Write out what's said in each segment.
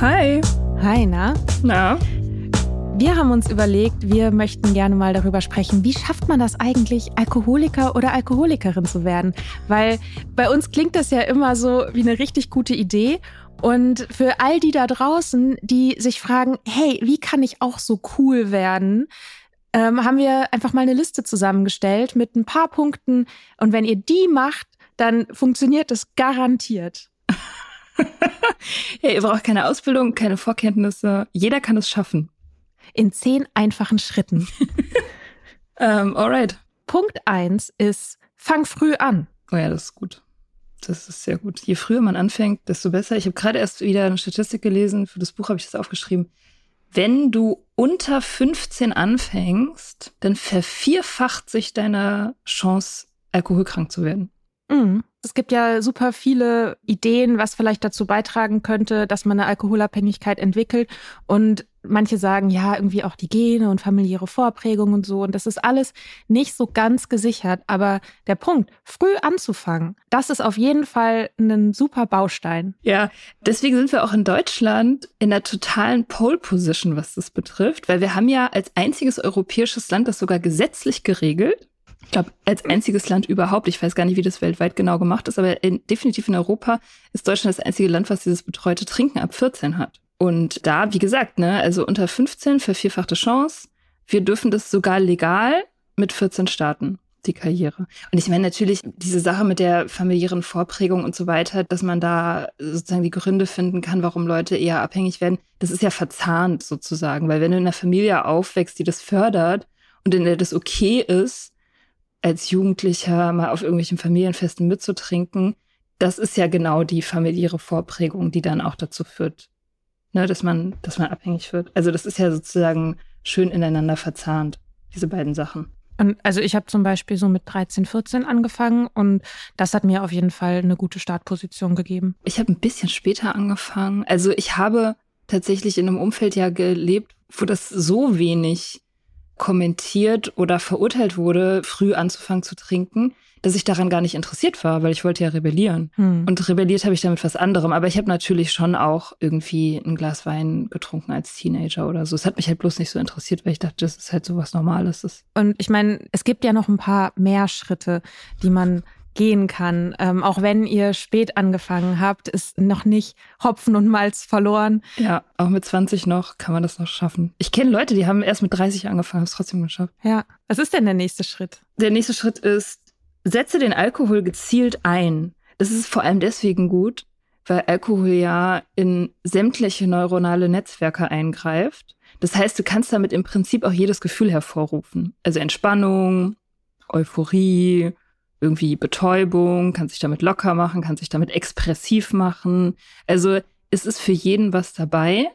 Hi. Hi, na? Na? Wir haben uns überlegt, wir möchten gerne mal darüber sprechen, wie schafft man das eigentlich, Alkoholiker oder Alkoholikerin zu werden? Weil bei uns klingt das ja immer so wie eine richtig gute Idee. Und für all die da draußen, die sich fragen, hey, wie kann ich auch so cool werden, ähm, haben wir einfach mal eine Liste zusammengestellt mit ein paar Punkten. Und wenn ihr die macht, dann funktioniert das garantiert. Hey, ihr braucht keine Ausbildung, keine Vorkenntnisse. Jeder kann es schaffen. In zehn einfachen Schritten. Ähm, alright. Punkt eins ist, fang früh an. Oh ja, das ist gut. Das ist sehr gut. Je früher man anfängt, desto besser. Ich habe gerade erst wieder eine Statistik gelesen. Für das Buch habe ich das aufgeschrieben. Wenn du unter 15 anfängst, dann vervierfacht sich deine Chance, alkoholkrank zu werden. Mhm. Es gibt ja super viele Ideen, was vielleicht dazu beitragen könnte, dass man eine Alkoholabhängigkeit entwickelt. Und manche sagen, ja, irgendwie auch die Gene und familiäre Vorprägung und so. Und das ist alles nicht so ganz gesichert. Aber der Punkt, früh anzufangen, das ist auf jeden Fall ein super Baustein. Ja, deswegen sind wir auch in Deutschland in der totalen Pole Position, was das betrifft, weil wir haben ja als einziges europäisches Land das sogar gesetzlich geregelt. Ich glaube, als einziges Land überhaupt, ich weiß gar nicht, wie das weltweit genau gemacht ist, aber in, definitiv in Europa ist Deutschland das einzige Land, was dieses betreute Trinken ab 14 hat. Und da, wie gesagt, ne, also unter 15 vervierfachte Chance. Wir dürfen das sogar legal mit 14 starten, die Karriere. Und ich meine natürlich diese Sache mit der familiären Vorprägung und so weiter, dass man da sozusagen die Gründe finden kann, warum Leute eher abhängig werden. Das ist ja verzahnt sozusagen, weil wenn du in einer Familie aufwächst, die das fördert und in der das okay ist, als Jugendlicher mal auf irgendwelchen Familienfesten mitzutrinken, das ist ja genau die familiäre Vorprägung, die dann auch dazu führt, ne, dass man, dass man abhängig wird. Also das ist ja sozusagen schön ineinander verzahnt, diese beiden Sachen. Und also ich habe zum Beispiel so mit 13, 14 angefangen und das hat mir auf jeden Fall eine gute Startposition gegeben. Ich habe ein bisschen später angefangen. Also ich habe tatsächlich in einem Umfeld ja gelebt, wo das so wenig kommentiert oder verurteilt wurde, früh anzufangen zu trinken, dass ich daran gar nicht interessiert war, weil ich wollte ja rebellieren. Hm. Und rebelliert habe ich damit was anderem. Aber ich habe natürlich schon auch irgendwie ein Glas Wein getrunken als Teenager oder so. Es hat mich halt bloß nicht so interessiert, weil ich dachte, das ist halt so was Normales. Und ich meine, es gibt ja noch ein paar mehr Schritte, die man gehen kann. Ähm, auch wenn ihr spät angefangen habt, ist noch nicht Hopfen und Malz verloren. Ja, auch mit 20 noch kann man das noch schaffen. Ich kenne Leute, die haben erst mit 30 angefangen, haben es trotzdem geschafft. Ja. Was ist denn der nächste Schritt? Der nächste Schritt ist, setze den Alkohol gezielt ein. Das ist vor allem deswegen gut, weil Alkohol ja in sämtliche neuronale Netzwerke eingreift. Das heißt, du kannst damit im Prinzip auch jedes Gefühl hervorrufen. Also Entspannung, Euphorie, irgendwie Betäubung, kann sich damit locker machen, kann sich damit expressiv machen. Also es ist für jeden was dabei.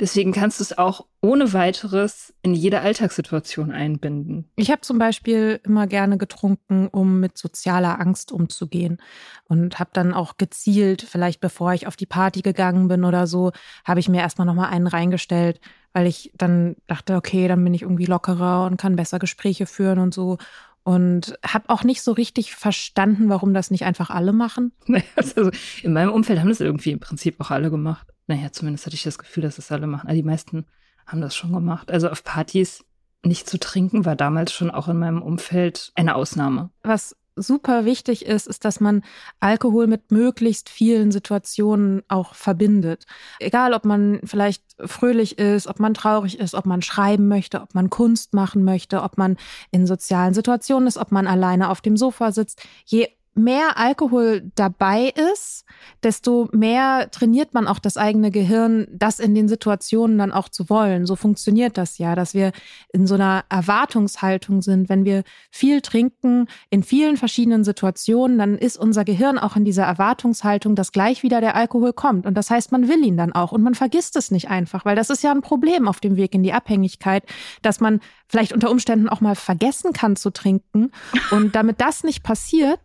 Deswegen kannst du es auch ohne weiteres in jede Alltagssituation einbinden. Ich habe zum Beispiel immer gerne getrunken, um mit sozialer Angst umzugehen. Und habe dann auch gezielt, vielleicht bevor ich auf die Party gegangen bin oder so, habe ich mir erstmal nochmal einen reingestellt, weil ich dann dachte, okay, dann bin ich irgendwie lockerer und kann besser Gespräche führen und so und habe auch nicht so richtig verstanden, warum das nicht einfach alle machen. Also in meinem Umfeld haben das irgendwie im Prinzip auch alle gemacht. Naja, zumindest hatte ich das Gefühl, dass das alle machen. Also die meisten haben das schon gemacht. Also auf Partys nicht zu trinken war damals schon auch in meinem Umfeld eine Ausnahme. Was super wichtig ist, ist, dass man Alkohol mit möglichst vielen Situationen auch verbindet. Egal, ob man vielleicht fröhlich ist, ob man traurig ist, ob man schreiben möchte, ob man Kunst machen möchte, ob man in sozialen Situationen ist, ob man alleine auf dem Sofa sitzt. Je mehr Alkohol dabei ist, desto mehr trainiert man auch das eigene Gehirn, das in den Situationen dann auch zu wollen. So funktioniert das ja, dass wir in so einer Erwartungshaltung sind. Wenn wir viel trinken in vielen verschiedenen Situationen, dann ist unser Gehirn auch in dieser Erwartungshaltung, dass gleich wieder der Alkohol kommt. Und das heißt, man will ihn dann auch und man vergisst es nicht einfach, weil das ist ja ein Problem auf dem Weg in die Abhängigkeit, dass man vielleicht unter Umständen auch mal vergessen kann zu trinken. Und damit das nicht passiert,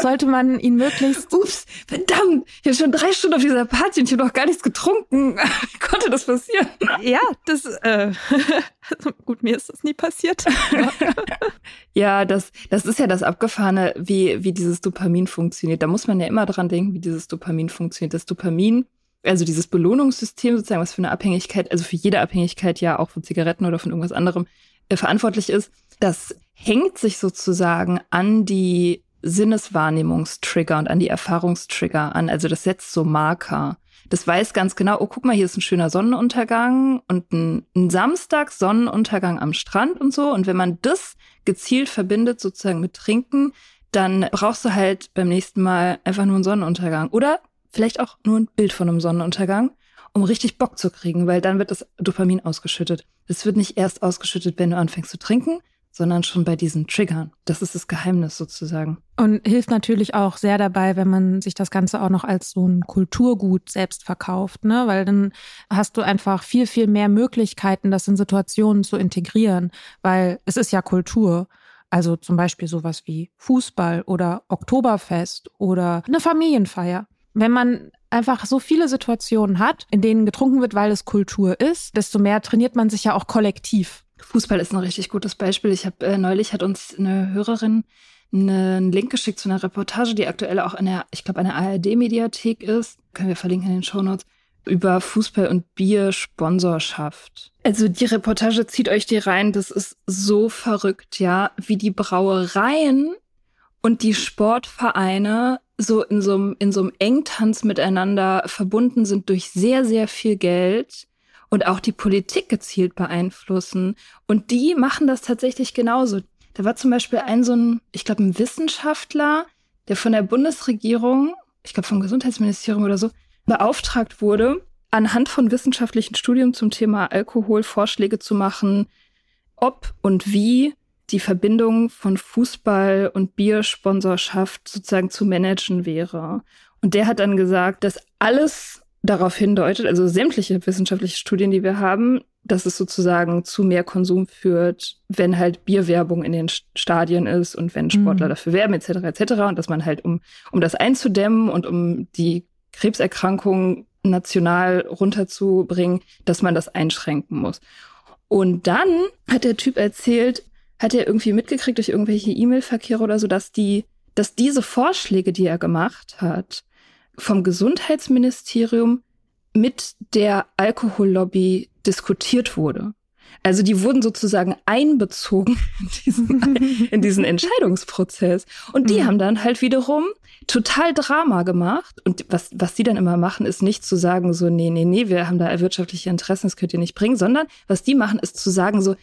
sollte man ihn möglichst. Ups, verdammt, ich bin schon drei Stunden auf dieser Party und ich habe noch gar nichts getrunken. Wie konnte das passieren? Ja, das, äh, gut, mir ist das nie passiert. ja, das, das ist ja das Abgefahrene, wie, wie dieses Dopamin funktioniert. Da muss man ja immer dran denken, wie dieses Dopamin funktioniert. Das Dopamin, also dieses Belohnungssystem sozusagen, was für eine Abhängigkeit, also für jede Abhängigkeit ja auch von Zigaretten oder von irgendwas anderem äh, verantwortlich ist, das hängt sich sozusagen an die Sinneswahrnehmungstrigger und an die Erfahrungstrigger an. Also das setzt so Marker. Das weiß ganz genau, oh, guck mal, hier ist ein schöner Sonnenuntergang und ein, ein Samstag Sonnenuntergang am Strand und so. Und wenn man das gezielt verbindet sozusagen mit Trinken, dann brauchst du halt beim nächsten Mal einfach nur einen Sonnenuntergang. Oder vielleicht auch nur ein Bild von einem Sonnenuntergang, um richtig Bock zu kriegen, weil dann wird das Dopamin ausgeschüttet. Es wird nicht erst ausgeschüttet, wenn du anfängst zu trinken, sondern schon bei diesen Triggern. Das ist das Geheimnis sozusagen. Und hilft natürlich auch sehr dabei, wenn man sich das Ganze auch noch als so ein Kulturgut selbst verkauft, ne? Weil dann hast du einfach viel, viel mehr Möglichkeiten, das in Situationen zu integrieren, weil es ist ja Kultur. Also zum Beispiel sowas wie Fußball oder Oktoberfest oder eine Familienfeier. Wenn man einfach so viele Situationen hat, in denen getrunken wird, weil es Kultur ist, desto mehr trainiert man sich ja auch kollektiv. Fußball ist ein richtig gutes Beispiel. Ich habe äh, neulich hat uns eine Hörerin einen Link geschickt zu einer Reportage, die aktuell auch in der, ich glaube, einer ARD-Mediathek ist. Können wir verlinken in den Shownotes über Fußball und Bier-Sponsorschaft. Also die Reportage zieht euch die rein. Das ist so verrückt, ja, wie die Brauereien und die Sportvereine so in so einem, in so einem Engtanz miteinander verbunden sind durch sehr, sehr viel Geld und auch die Politik gezielt beeinflussen. Und die machen das tatsächlich genauso. Da war zum Beispiel ein so ein, ich glaube, ein Wissenschaftler, der von der Bundesregierung, ich glaube vom Gesundheitsministerium oder so, beauftragt wurde, anhand von wissenschaftlichen Studien zum Thema Alkohol Vorschläge zu machen, ob und wie die Verbindung von Fußball und Biersponsorschaft sozusagen zu managen wäre. Und der hat dann gesagt, dass alles darauf hindeutet, also sämtliche wissenschaftliche Studien, die wir haben, dass es sozusagen zu mehr Konsum führt, wenn halt Bierwerbung in den Stadien ist und wenn Sportler mhm. dafür werben, etc., etc. Und dass man halt, um, um das einzudämmen und um die Krebserkrankung national runterzubringen, dass man das einschränken muss. Und dann hat der Typ erzählt, hat er irgendwie mitgekriegt durch irgendwelche E-Mail-Verkehre oder so, dass die, dass diese Vorschläge, die er gemacht hat, vom Gesundheitsministerium mit der Alkohollobby diskutiert wurde. Also die wurden sozusagen einbezogen in diesen, in diesen Entscheidungsprozess. Und die mhm. haben dann halt wiederum total Drama gemacht. Und was, was die dann immer machen, ist nicht zu sagen, so, nee, nee, nee, wir haben da wirtschaftliche Interessen, das könnt ihr nicht bringen, sondern was die machen, ist zu sagen, so,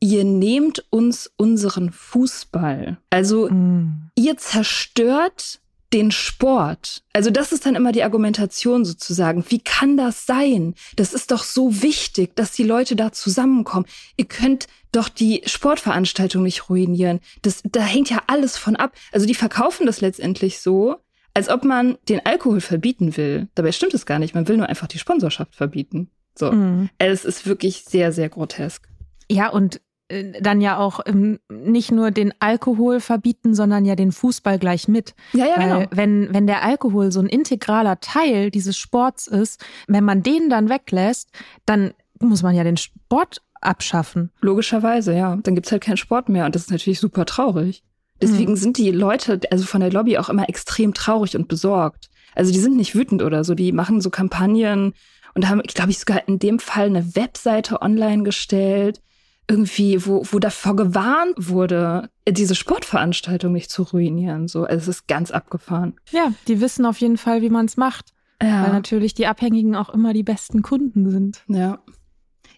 ihr nehmt uns unseren Fußball. Also mhm. ihr zerstört den Sport. Also das ist dann immer die Argumentation sozusagen. Wie kann das sein? Das ist doch so wichtig, dass die Leute da zusammenkommen. Ihr könnt doch die Sportveranstaltung nicht ruinieren. Das, da hängt ja alles von ab. Also die verkaufen das letztendlich so, als ob man den Alkohol verbieten will. Dabei stimmt es gar nicht. Man will nur einfach die Sponsorschaft verbieten. So. Mhm. Es ist wirklich sehr, sehr grotesk. Ja, und dann ja auch ähm, nicht nur den Alkohol verbieten, sondern ja den Fußball gleich mit. Ja, ja, Weil genau. Wenn, wenn der Alkohol so ein integraler Teil dieses Sports ist, wenn man den dann weglässt, dann muss man ja den Sport abschaffen. Logischerweise, ja. Dann gibt's halt keinen Sport mehr und das ist natürlich super traurig. Deswegen mhm. sind die Leute, also von der Lobby auch immer extrem traurig und besorgt. Also die sind nicht wütend oder so, die machen so Kampagnen und haben, glaube ich, sogar in dem Fall eine Webseite online gestellt irgendwie, wo, wo davor gewarnt wurde, diese Sportveranstaltung nicht zu ruinieren. So, also es ist ganz abgefahren. Ja, die wissen auf jeden Fall, wie man es macht. Ja. Weil natürlich die Abhängigen auch immer die besten Kunden sind. Ja.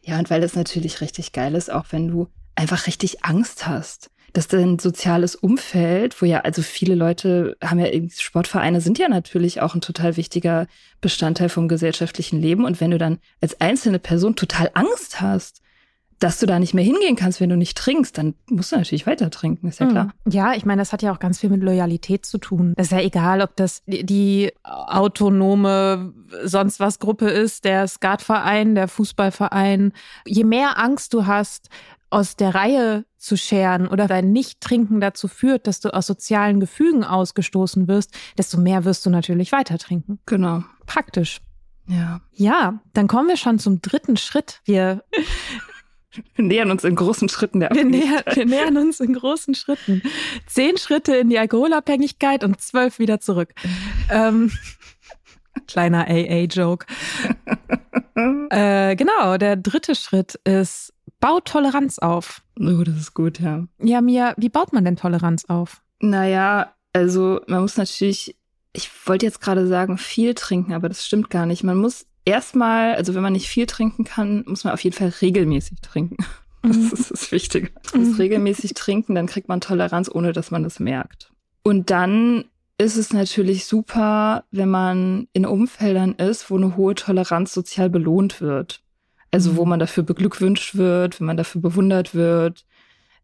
Ja, und weil das natürlich richtig geil ist, auch wenn du einfach richtig Angst hast, dass dein soziales Umfeld, wo ja, also viele Leute haben ja, Sportvereine sind ja natürlich auch ein total wichtiger Bestandteil vom gesellschaftlichen Leben. Und wenn du dann als einzelne Person total Angst hast, dass du da nicht mehr hingehen kannst, wenn du nicht trinkst, dann musst du natürlich weiter trinken, ist ja hm. klar. Ja, ich meine, das hat ja auch ganz viel mit Loyalität zu tun. Das ist ja egal, ob das die autonome sonst was Gruppe ist, der Skatverein, der Fußballverein. Je mehr Angst du hast, aus der Reihe zu scheren oder dein Nicht-Trinken dazu führt, dass du aus sozialen Gefügen ausgestoßen wirst, desto mehr wirst du natürlich weiter trinken. Genau. Praktisch. Ja. Ja, dann kommen wir schon zum dritten Schritt. Wir wir nähern uns in großen Schritten der Abhängigkeit. Wir, näher, wir nähern uns in großen Schritten. Zehn Schritte in die Alkoholabhängigkeit und zwölf wieder zurück. ähm, kleiner AA-Joke. äh, genau, der dritte Schritt ist, bau Toleranz auf. Oh, das ist gut, ja. Ja, Mia, wie baut man denn Toleranz auf? Naja, also man muss natürlich, ich wollte jetzt gerade sagen, viel trinken, aber das stimmt gar nicht. Man muss erstmal, also wenn man nicht viel trinken kann, muss man auf jeden Fall regelmäßig trinken. Das mhm. ist das Wichtige. Man muss mhm. regelmäßig trinken, dann kriegt man Toleranz, ohne dass man das merkt. Und dann ist es natürlich super, wenn man in Umfeldern ist, wo eine hohe Toleranz sozial belohnt wird. Also wo mhm. man dafür beglückwünscht wird, wenn man dafür bewundert wird.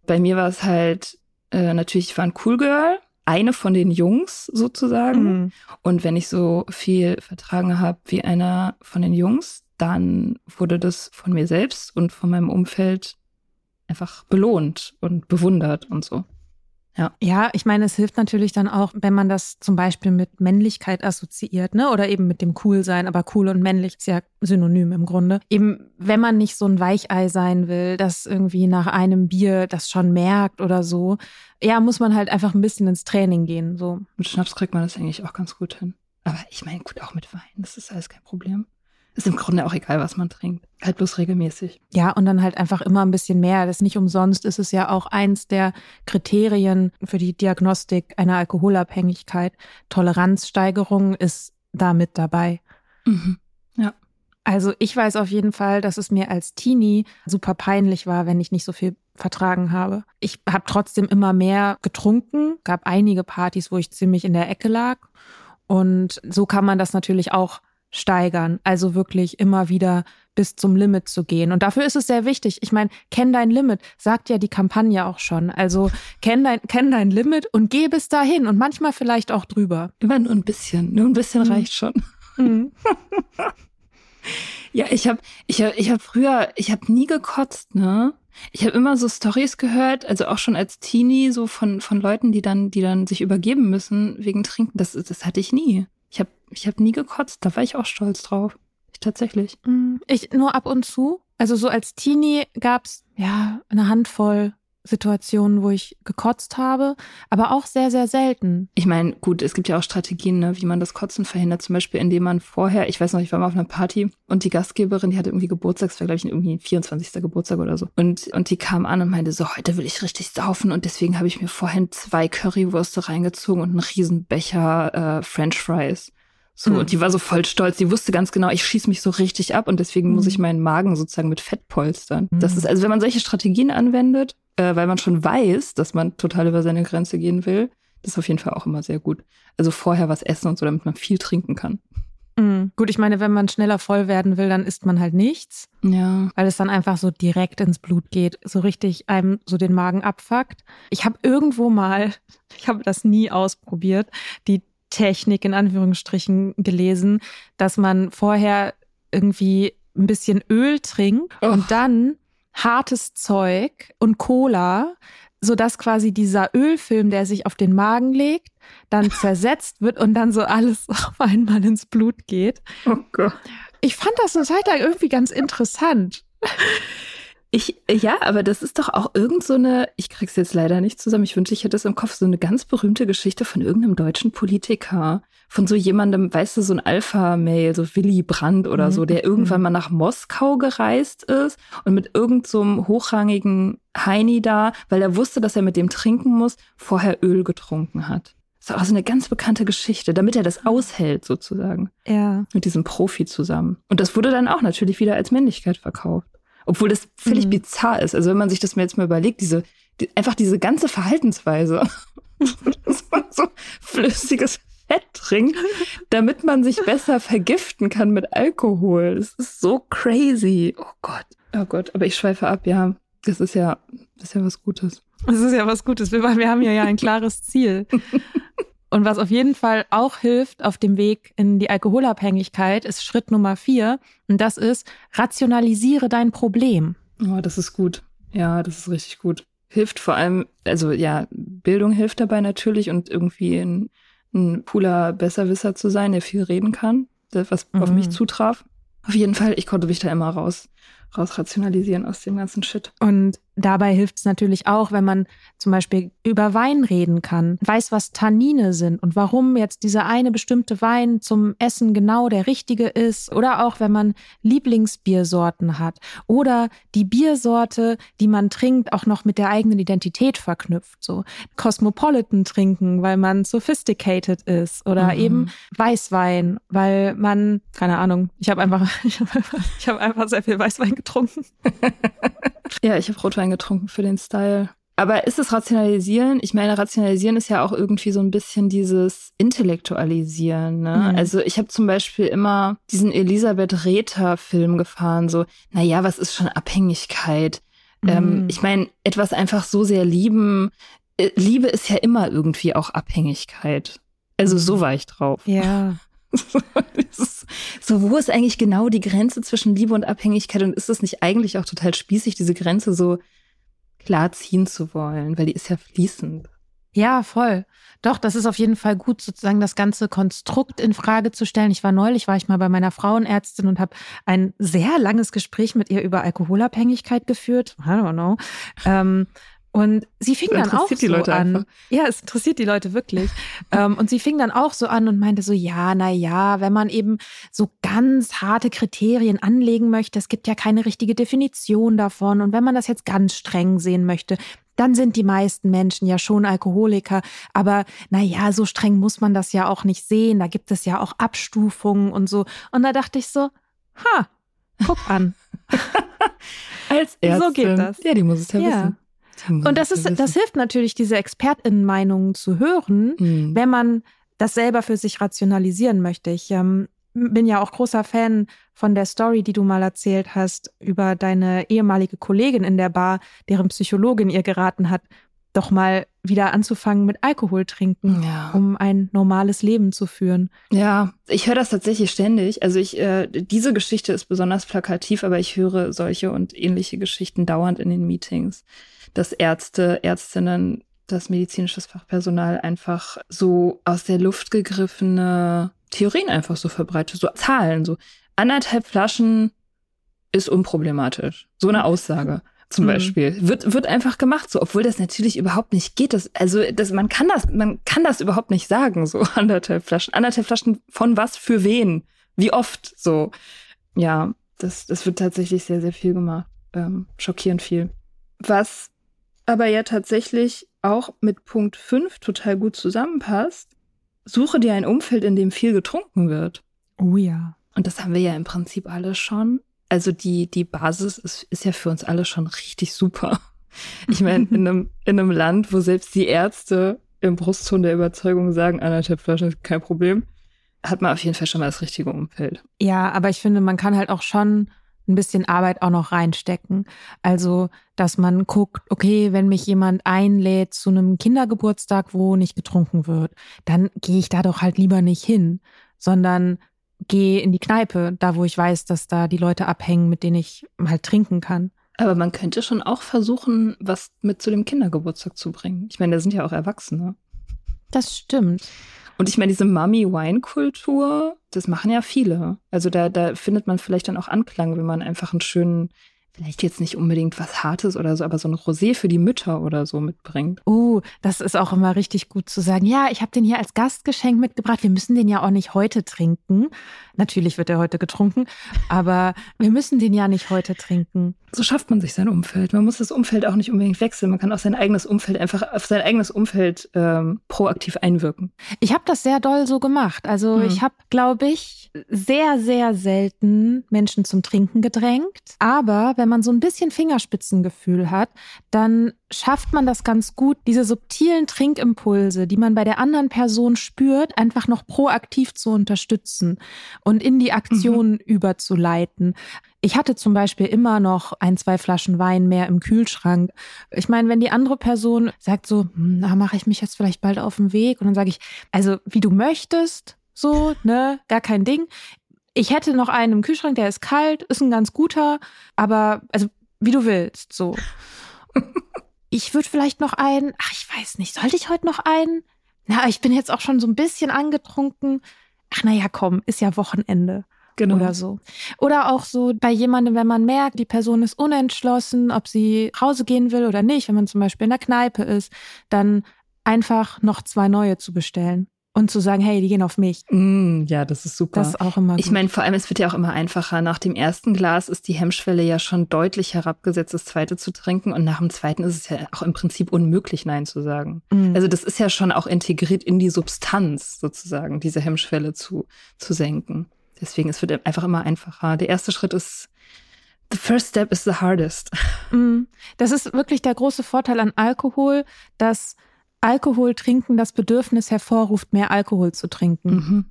Bei mir war es halt äh, natürlich, ich war ein Cool Girl eine von den Jungs sozusagen. Mhm. Und wenn ich so viel vertragen habe wie einer von den Jungs, dann wurde das von mir selbst und von meinem Umfeld einfach belohnt und bewundert und so. Ja. ja, ich meine, es hilft natürlich dann auch, wenn man das zum Beispiel mit Männlichkeit assoziiert, ne? Oder eben mit dem Coolsein, aber cool und männlich ist ja synonym im Grunde. Eben, wenn man nicht so ein Weichei sein will, das irgendwie nach einem Bier das schon merkt oder so, ja, muss man halt einfach ein bisschen ins Training gehen. So. Mit Schnaps kriegt man das eigentlich auch ganz gut hin. Aber ich meine, gut, auch mit Wein, das ist alles kein Problem. Ist im Grunde auch egal, was man trinkt. Halt bloß regelmäßig. Ja, und dann halt einfach immer ein bisschen mehr. Das ist nicht umsonst ist es ja auch eins der Kriterien für die Diagnostik einer Alkoholabhängigkeit. Toleranzsteigerung ist da mit dabei. Mhm. Ja. Also ich weiß auf jeden Fall, dass es mir als Teenie super peinlich war, wenn ich nicht so viel vertragen habe. Ich habe trotzdem immer mehr getrunken, gab einige Partys, wo ich ziemlich in der Ecke lag. Und so kann man das natürlich auch steigern. Also wirklich immer wieder bis zum Limit zu gehen. Und dafür ist es sehr wichtig. Ich meine, kenn dein Limit, sagt ja die Kampagne auch schon. Also kenn dein, kenn dein Limit und geh bis dahin und manchmal vielleicht auch drüber. Immer nur ein bisschen. Nur ein bisschen mhm. reicht schon. Mhm. ja, ich habe ich hab, ich hab früher, ich habe nie gekotzt, ne? Ich habe immer so Stories gehört, also auch schon als Teenie, so von, von Leuten, die dann, die dann sich übergeben müssen wegen Trinken. Das, das hatte ich nie. Ich habe nie gekotzt, da war ich auch stolz drauf. Ich tatsächlich. Mm, ich nur ab und zu. Also so als Teenie gab's ja eine Handvoll Situationen, wo ich gekotzt habe, aber auch sehr, sehr selten. Ich meine, gut, es gibt ja auch Strategien, ne, wie man das Kotzen verhindert. Zum Beispiel, indem man vorher, ich weiß noch, ich war mal auf einer Party und die Gastgeberin, die hatte irgendwie Geburtstag, das war, glaube ich, irgendwie ein 24. Geburtstag oder so. Und, und die kam an und meinte so, heute will ich richtig saufen und deswegen habe ich mir vorhin zwei Currywürste reingezogen und einen Riesenbecher äh, French Fries. So, mhm. und die war so voll stolz. Die wusste ganz genau, ich schieße mich so richtig ab und deswegen mhm. muss ich meinen Magen sozusagen mit Fett polstern. Mhm. Das ist, also wenn man solche Strategien anwendet, äh, weil man schon weiß, dass man total über seine Grenze gehen will, das ist auf jeden Fall auch immer sehr gut. Also vorher was essen und so, damit man viel trinken kann. Mhm. Gut, ich meine, wenn man schneller voll werden will, dann isst man halt nichts. Ja. Weil es dann einfach so direkt ins Blut geht, so richtig einem so den Magen abfuckt. Ich habe irgendwo mal, ich habe das nie ausprobiert, die Technik in Anführungsstrichen gelesen, dass man vorher irgendwie ein bisschen Öl trinkt oh. und dann hartes Zeug und Cola, sodass quasi dieser Ölfilm, der sich auf den Magen legt, dann zersetzt wird und dann so alles auf einmal ins Blut geht. Oh Gott. Ich fand das eine Zeit lang irgendwie ganz interessant. Ich, ja, aber das ist doch auch irgend so eine, ich krieg's jetzt leider nicht zusammen, ich wünschte, ich hätte es im Kopf, so eine ganz berühmte Geschichte von irgendeinem deutschen Politiker, von so jemandem, weißt du, so ein Alpha-Mail, so Willy Brandt oder so, der mhm. irgendwann mal nach Moskau gereist ist und mit irgendeinem so hochrangigen Heini da, weil er wusste, dass er mit dem trinken muss, vorher Öl getrunken hat. Das ist auch so eine ganz bekannte Geschichte, damit er das aushält, sozusagen. Ja. Mit diesem Profi zusammen. Und das wurde dann auch natürlich wieder als Männlichkeit verkauft. Obwohl das völlig mhm. bizarr ist. Also wenn man sich das mir jetzt mal überlegt, diese, die, einfach diese ganze Verhaltensweise, dass man so flüssiges Fett trinkt, damit man sich besser vergiften kann mit Alkohol. Das ist so crazy. Oh Gott. Oh Gott. Aber ich schweife ab, ja. Das ist ja, das ist ja was Gutes. Das ist ja was Gutes, weil wir haben ja, ja ein klares Ziel. Und was auf jeden Fall auch hilft auf dem Weg in die Alkoholabhängigkeit, ist Schritt Nummer vier. Und das ist, rationalisiere dein Problem. Oh, das ist gut. Ja, das ist richtig gut. Hilft vor allem, also ja, Bildung hilft dabei natürlich und irgendwie ein, ein cooler Besserwisser zu sein, der viel reden kann, was mhm. auf mich zutraf. Auf jeden Fall, ich konnte mich da immer raus, rausrationalisieren aus dem ganzen Shit. Und Dabei hilft es natürlich auch, wenn man zum Beispiel über Wein reden kann, weiß, was Tannine sind und warum jetzt dieser eine bestimmte Wein zum Essen genau der richtige ist. Oder auch, wenn man Lieblingsbiersorten hat oder die Biersorte, die man trinkt, auch noch mit der eigenen Identität verknüpft. So Cosmopolitan trinken, weil man sophisticated ist oder mhm. eben Weißwein, weil man, keine Ahnung, ich habe einfach, ich habe einfach, hab einfach sehr viel Weißwein getrunken. ja, ich habe Rotwein getrunken für den Style. Aber ist es Rationalisieren? Ich meine, Rationalisieren ist ja auch irgendwie so ein bisschen dieses Intellektualisieren. Ne? Mhm. Also ich habe zum Beispiel immer diesen Elisabeth Rether-Film gefahren, so, naja, was ist schon Abhängigkeit? Ähm, mhm. Ähm, ich meine, etwas einfach so sehr lieben, äh, Liebe ist ja immer irgendwie auch Abhängigkeit. Also so war ich drauf. Ja. so, wo ist eigentlich genau die Grenze zwischen Liebe und Abhängigkeit? Und ist es nicht eigentlich auch total spießig, diese Grenze so klar ziehen zu wollen? Weil die ist ja fließend. Ja, voll. Doch, das ist auf jeden Fall gut, sozusagen das ganze Konstrukt in Frage zu stellen. Ich war neulich, war ich mal bei meiner Frauenärztin und habe ein sehr langes Gespräch mit ihr über Alkoholabhängigkeit geführt. I don't know. Ähm, und sie fing dann auch so an. Einfach. Ja, es interessiert die Leute wirklich. ähm, und sie fing dann auch so an und meinte so, ja, na ja, wenn man eben so ganz harte Kriterien anlegen möchte, es gibt ja keine richtige Definition davon. Und wenn man das jetzt ganz streng sehen möchte, dann sind die meisten Menschen ja schon Alkoholiker. Aber na ja, so streng muss man das ja auch nicht sehen. Da gibt es ja auch Abstufungen und so. Und da dachte ich so, ha, guck an. Als Ärztin. So geht das. Ja, die muss es ja, ja. wissen. Und das ist, das hilft natürlich, diese ExpertInnen-Meinungen zu hören, mhm. wenn man das selber für sich rationalisieren möchte. Ich ähm, bin ja auch großer Fan von der Story, die du mal erzählt hast über deine ehemalige Kollegin in der Bar, deren Psychologin ihr geraten hat, doch mal wieder anzufangen mit Alkohol trinken, ja. um ein normales Leben zu führen. Ja, ich höre das tatsächlich ständig. Also ich, äh, diese Geschichte ist besonders plakativ, aber ich höre solche und ähnliche Geschichten dauernd in den Meetings dass Ärzte, Ärztinnen, das medizinisches Fachpersonal einfach so aus der Luft gegriffene Theorien einfach so verbreitet, so Zahlen, so anderthalb Flaschen ist unproblematisch. So eine Aussage zum mhm. Beispiel. Wird, wird einfach gemacht, so, obwohl das natürlich überhaupt nicht geht. Das, also, das, man kann das, man kann das überhaupt nicht sagen, so anderthalb Flaschen. Anderthalb Flaschen von was für wen? Wie oft? So. Ja, das, das wird tatsächlich sehr, sehr viel gemacht. Ähm, schockierend viel. Was aber ja tatsächlich auch mit Punkt 5 total gut zusammenpasst. Suche dir ein Umfeld, in dem viel getrunken wird. Oh ja. Und das haben wir ja im Prinzip alle schon also die, die Basis ist, ist ja für uns alle schon richtig super. Ich meine, in einem, in einem Land, wo selbst die Ärzte im Brustton der Überzeugung sagen, anderthalb Flaschen ist kein Problem, hat man auf jeden Fall schon mal das richtige Umfeld. Ja, aber ich finde, man kann halt auch schon ein bisschen Arbeit auch noch reinstecken. Also, dass man guckt, okay, wenn mich jemand einlädt zu einem Kindergeburtstag, wo nicht getrunken wird, dann gehe ich da doch halt lieber nicht hin, sondern gehe in die Kneipe, da wo ich weiß, dass da die Leute abhängen, mit denen ich halt trinken kann. Aber man könnte schon auch versuchen, was mit zu dem Kindergeburtstag zu bringen. Ich meine, da sind ja auch Erwachsene. Das stimmt. Und ich meine, diese Mummy-Wine-Kultur, das machen ja viele. Also da, da findet man vielleicht dann auch Anklang, wenn man einfach einen schönen vielleicht jetzt nicht unbedingt was Hartes oder so, aber so ein Rosé für die Mütter oder so mitbringt. Oh, das ist auch immer richtig gut zu sagen. Ja, ich habe den hier als Gastgeschenk mitgebracht. Wir müssen den ja auch nicht heute trinken. Natürlich wird er heute getrunken, aber wir müssen den ja nicht heute trinken. So schafft man sich sein Umfeld. Man muss das Umfeld auch nicht unbedingt wechseln. Man kann auch sein eigenes Umfeld einfach auf sein eigenes Umfeld ähm, proaktiv einwirken. Ich habe das sehr doll so gemacht. Also mhm. ich habe, glaube ich, sehr, sehr selten Menschen zum Trinken gedrängt. Aber wenn man so ein bisschen Fingerspitzengefühl hat, dann schafft man das ganz gut, diese subtilen Trinkimpulse, die man bei der anderen Person spürt, einfach noch proaktiv zu unterstützen und in die Aktion mhm. überzuleiten. Ich hatte zum Beispiel immer noch ein, zwei Flaschen Wein mehr im Kühlschrank. Ich meine, wenn die andere Person sagt so, hm, na, mache ich mich jetzt vielleicht bald auf den Weg und dann sage ich, also wie du möchtest, so, ne, gar kein Ding. Ich hätte noch einen im Kühlschrank, der ist kalt, ist ein ganz guter, aber also wie du willst, so. ich würde vielleicht noch einen, ach, ich weiß nicht, sollte ich heute noch einen? Na, ich bin jetzt auch schon so ein bisschen angetrunken. Ach, naja, komm, ist ja Wochenende. Genau. Oder so. Oder auch so bei jemandem, wenn man merkt, die Person ist unentschlossen, ob sie nach Hause gehen will oder nicht, wenn man zum Beispiel in der Kneipe ist, dann einfach noch zwei neue zu bestellen und zu sagen, hey, die gehen auf mich. Mm, ja, das ist super. Das ist auch immer gut. Ich meine, vor allem, es wird ja auch immer einfacher. Nach dem ersten Glas ist die Hemmschwelle ja schon deutlich herabgesetzt, das zweite zu trinken. Und nach dem zweiten ist es ja auch im Prinzip unmöglich, Nein zu sagen. Mm. Also das ist ja schon auch integriert in die Substanz sozusagen, diese Hemmschwelle zu, zu senken. Deswegen, es wird einfach immer einfacher. Der erste Schritt ist The first step is the hardest. Mm. Das ist wirklich der große Vorteil an Alkohol, dass Alkohol trinken das Bedürfnis hervorruft, mehr Alkohol zu trinken. Mhm.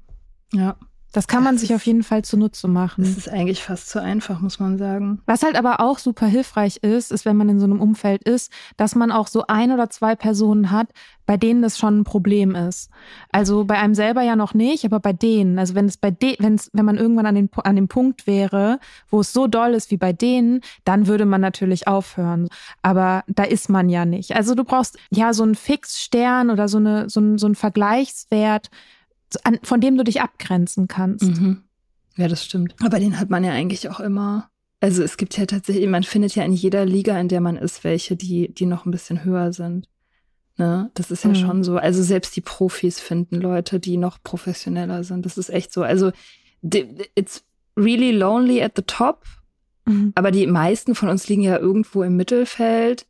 Ja. Das kann man sich auf jeden Fall zunutze machen. Das ist eigentlich fast zu einfach, muss man sagen. Was halt aber auch super hilfreich ist, ist, wenn man in so einem Umfeld ist, dass man auch so ein oder zwei Personen hat, bei denen das schon ein Problem ist. Also bei einem selber ja noch nicht, aber bei denen. Also wenn es bei de wenn es, wenn man irgendwann an, den, an dem Punkt wäre, wo es so doll ist wie bei denen, dann würde man natürlich aufhören. Aber da ist man ja nicht. Also du brauchst ja so einen Fixstern oder so eine so ein, so ein Vergleichswert, an, von dem du dich abgrenzen kannst. Mhm. Ja, das stimmt. Aber den hat man ja eigentlich auch immer. Also es gibt ja tatsächlich, man findet ja in jeder Liga, in der man ist, welche, die, die noch ein bisschen höher sind. Ne? Das ist ja mhm. schon so. Also selbst die Profis finden Leute, die noch professioneller sind. Das ist echt so. Also it's really lonely at the top. Mhm. Aber die meisten von uns liegen ja irgendwo im Mittelfeld.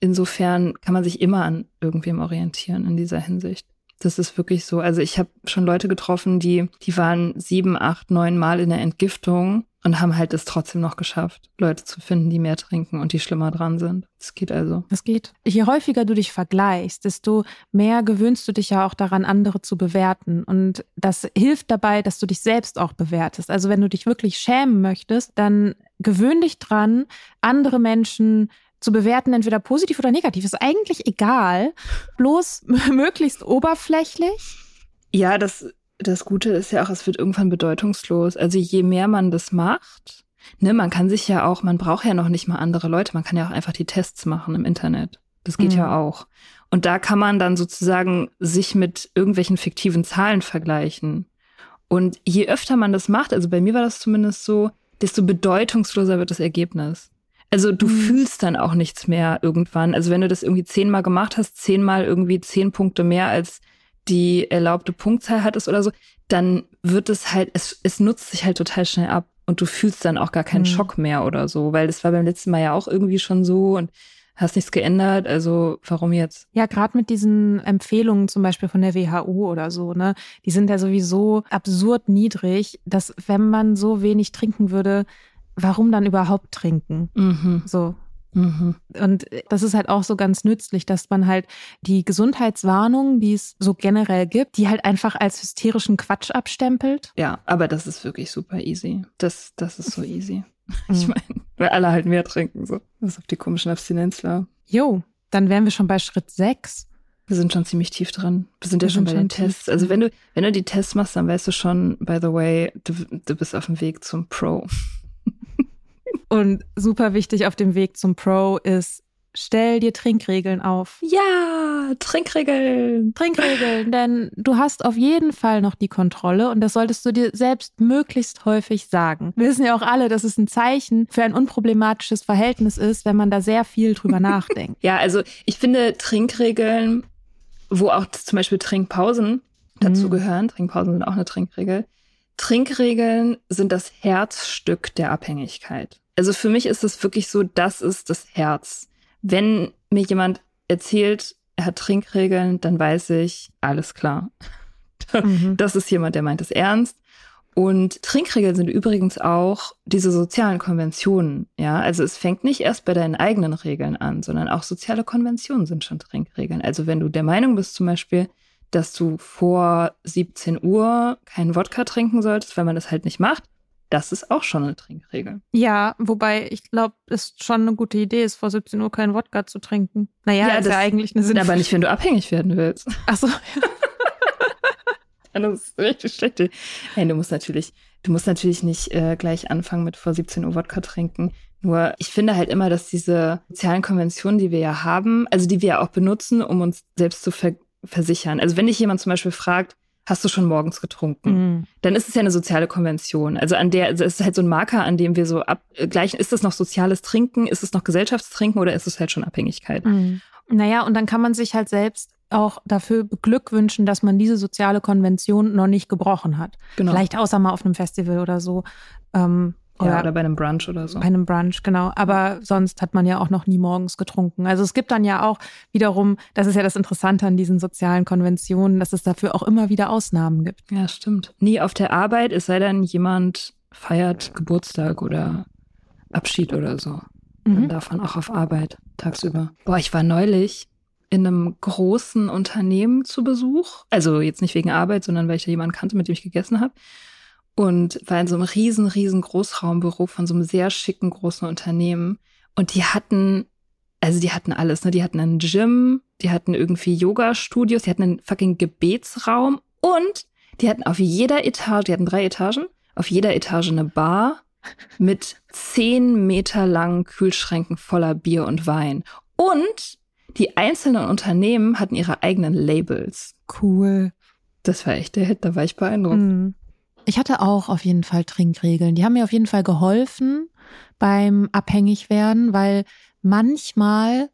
Insofern kann man sich immer an irgendwem orientieren in dieser Hinsicht. Das ist wirklich so. Also ich habe schon Leute getroffen, die, die waren sieben, acht, neun Mal in der Entgiftung und haben halt es trotzdem noch geschafft, Leute zu finden, die mehr trinken und die schlimmer dran sind. Das geht also. Das geht. Je häufiger du dich vergleichst, desto mehr gewöhnst du dich ja auch daran, andere zu bewerten. Und das hilft dabei, dass du dich selbst auch bewertest. Also wenn du dich wirklich schämen möchtest, dann gewöhn dich dran, andere Menschen zu bewerten, entweder positiv oder negativ, ist eigentlich egal. Bloß möglichst oberflächlich. Ja, das, das Gute ist ja auch, es wird irgendwann bedeutungslos. Also je mehr man das macht, ne, man kann sich ja auch, man braucht ja noch nicht mal andere Leute, man kann ja auch einfach die Tests machen im Internet. Das geht mhm. ja auch. Und da kann man dann sozusagen sich mit irgendwelchen fiktiven Zahlen vergleichen. Und je öfter man das macht, also bei mir war das zumindest so, desto bedeutungsloser wird das Ergebnis. Also du mhm. fühlst dann auch nichts mehr irgendwann. Also wenn du das irgendwie zehnmal gemacht hast, zehnmal irgendwie zehn Punkte mehr als die erlaubte Punktzahl hattest oder so, dann wird es halt, es, es nutzt sich halt total schnell ab und du fühlst dann auch gar keinen mhm. Schock mehr oder so, weil das war beim letzten Mal ja auch irgendwie schon so und hast nichts geändert, also warum jetzt? Ja, gerade mit diesen Empfehlungen zum Beispiel von der WHO oder so, ne, die sind ja sowieso absurd niedrig, dass wenn man so wenig trinken würde, warum dann überhaupt trinken? Mhm. So. Mhm. Und das ist halt auch so ganz nützlich, dass man halt die Gesundheitswarnungen, die es so generell gibt, die halt einfach als hysterischen Quatsch abstempelt. Ja, aber das ist wirklich super easy. Das, das ist so easy. Ich meine, weil alle halt mehr trinken, so. Das ist auf die komischen Abstinenzler. Jo, dann wären wir schon bei Schritt 6. Wir sind schon ziemlich tief dran. Wir sind wir ja schon bei den Tests. Also wenn du, wenn du die Tests machst, dann weißt du schon, by the way, du, du bist auf dem Weg zum Pro. Und super wichtig auf dem Weg zum Pro ist, stell dir Trinkregeln auf. Ja, Trinkregeln. Trinkregeln, denn du hast auf jeden Fall noch die Kontrolle und das solltest du dir selbst möglichst häufig sagen. Wir wissen ja auch alle, dass es ein Zeichen für ein unproblematisches Verhältnis ist, wenn man da sehr viel drüber nachdenkt. ja, also ich finde Trinkregeln, wo auch zum Beispiel Trinkpausen dazu mhm. gehören, Trinkpausen sind auch eine Trinkregel. Trinkregeln sind das Herzstück der Abhängigkeit. Also für mich ist es wirklich so, das ist das Herz wenn mir jemand erzählt, er hat Trinkregeln, dann weiß ich, alles klar. Mhm. Das ist jemand, der meint es ernst. Und Trinkregeln sind übrigens auch diese sozialen Konventionen. Ja, also es fängt nicht erst bei deinen eigenen Regeln an, sondern auch soziale Konventionen sind schon Trinkregeln. Also wenn du der Meinung bist zum Beispiel, dass du vor 17 Uhr keinen Wodka trinken solltest, weil man das halt nicht macht, das ist auch schon eine Trinkregel. Ja, wobei ich glaube, es schon eine gute Idee ist, vor 17 Uhr keinen Wodka zu trinken. Naja, ja, ist das, ja eigentlich eine Sinn. Aber nicht, wenn du abhängig werden willst. Ach so. Ja. das ist richtig schlecht. Hey, du musst natürlich, du musst natürlich nicht äh, gleich anfangen mit vor 17 Uhr Wodka trinken. Nur ich finde halt immer, dass diese sozialen Konventionen, die wir ja haben, also die wir ja auch benutzen, um uns selbst zu ver versichern. Also wenn dich jemand zum Beispiel fragt, hast du schon morgens getrunken. Mhm. Dann ist es ja eine soziale Konvention. Also an der, also es ist halt so ein Marker, an dem wir so abgleichen, ist das noch soziales Trinken, ist es noch Gesellschaftstrinken oder ist es halt schon Abhängigkeit? Mhm. Naja, und dann kann man sich halt selbst auch dafür beglückwünschen, dass man diese soziale Konvention noch nicht gebrochen hat. Genau. Vielleicht außer mal auf einem Festival oder so. Ähm, oder, ja, oder bei einem Brunch oder so. Bei einem Brunch, genau. Aber sonst hat man ja auch noch nie morgens getrunken. Also es gibt dann ja auch wiederum, das ist ja das Interessante an diesen sozialen Konventionen, dass es dafür auch immer wieder Ausnahmen gibt. Ja, stimmt. Nie auf der Arbeit, es sei denn, jemand feiert Geburtstag oder Abschied oder so. Mhm. Dann man auch auf Arbeit tagsüber. Boah, ich war neulich in einem großen Unternehmen zu Besuch. Also jetzt nicht wegen Arbeit, sondern weil ich da jemanden kannte, mit dem ich gegessen habe und war in so einem riesen, riesen Großraumbüro von so einem sehr schicken großen Unternehmen. Und die hatten, also die hatten alles, ne? Die hatten ein Gym, die hatten irgendwie Yoga-Studios, die hatten einen fucking Gebetsraum und die hatten auf jeder Etage, die hatten drei Etagen, auf jeder Etage eine Bar mit zehn Meter langen Kühlschränken voller Bier und Wein. Und die einzelnen Unternehmen hatten ihre eigenen Labels. Cool. Das war echt der Hit, da war ich beeindruckt. Mhm. Ich hatte auch auf jeden Fall Trinkregeln. Die haben mir auf jeden Fall geholfen beim Abhängigwerden, weil manchmal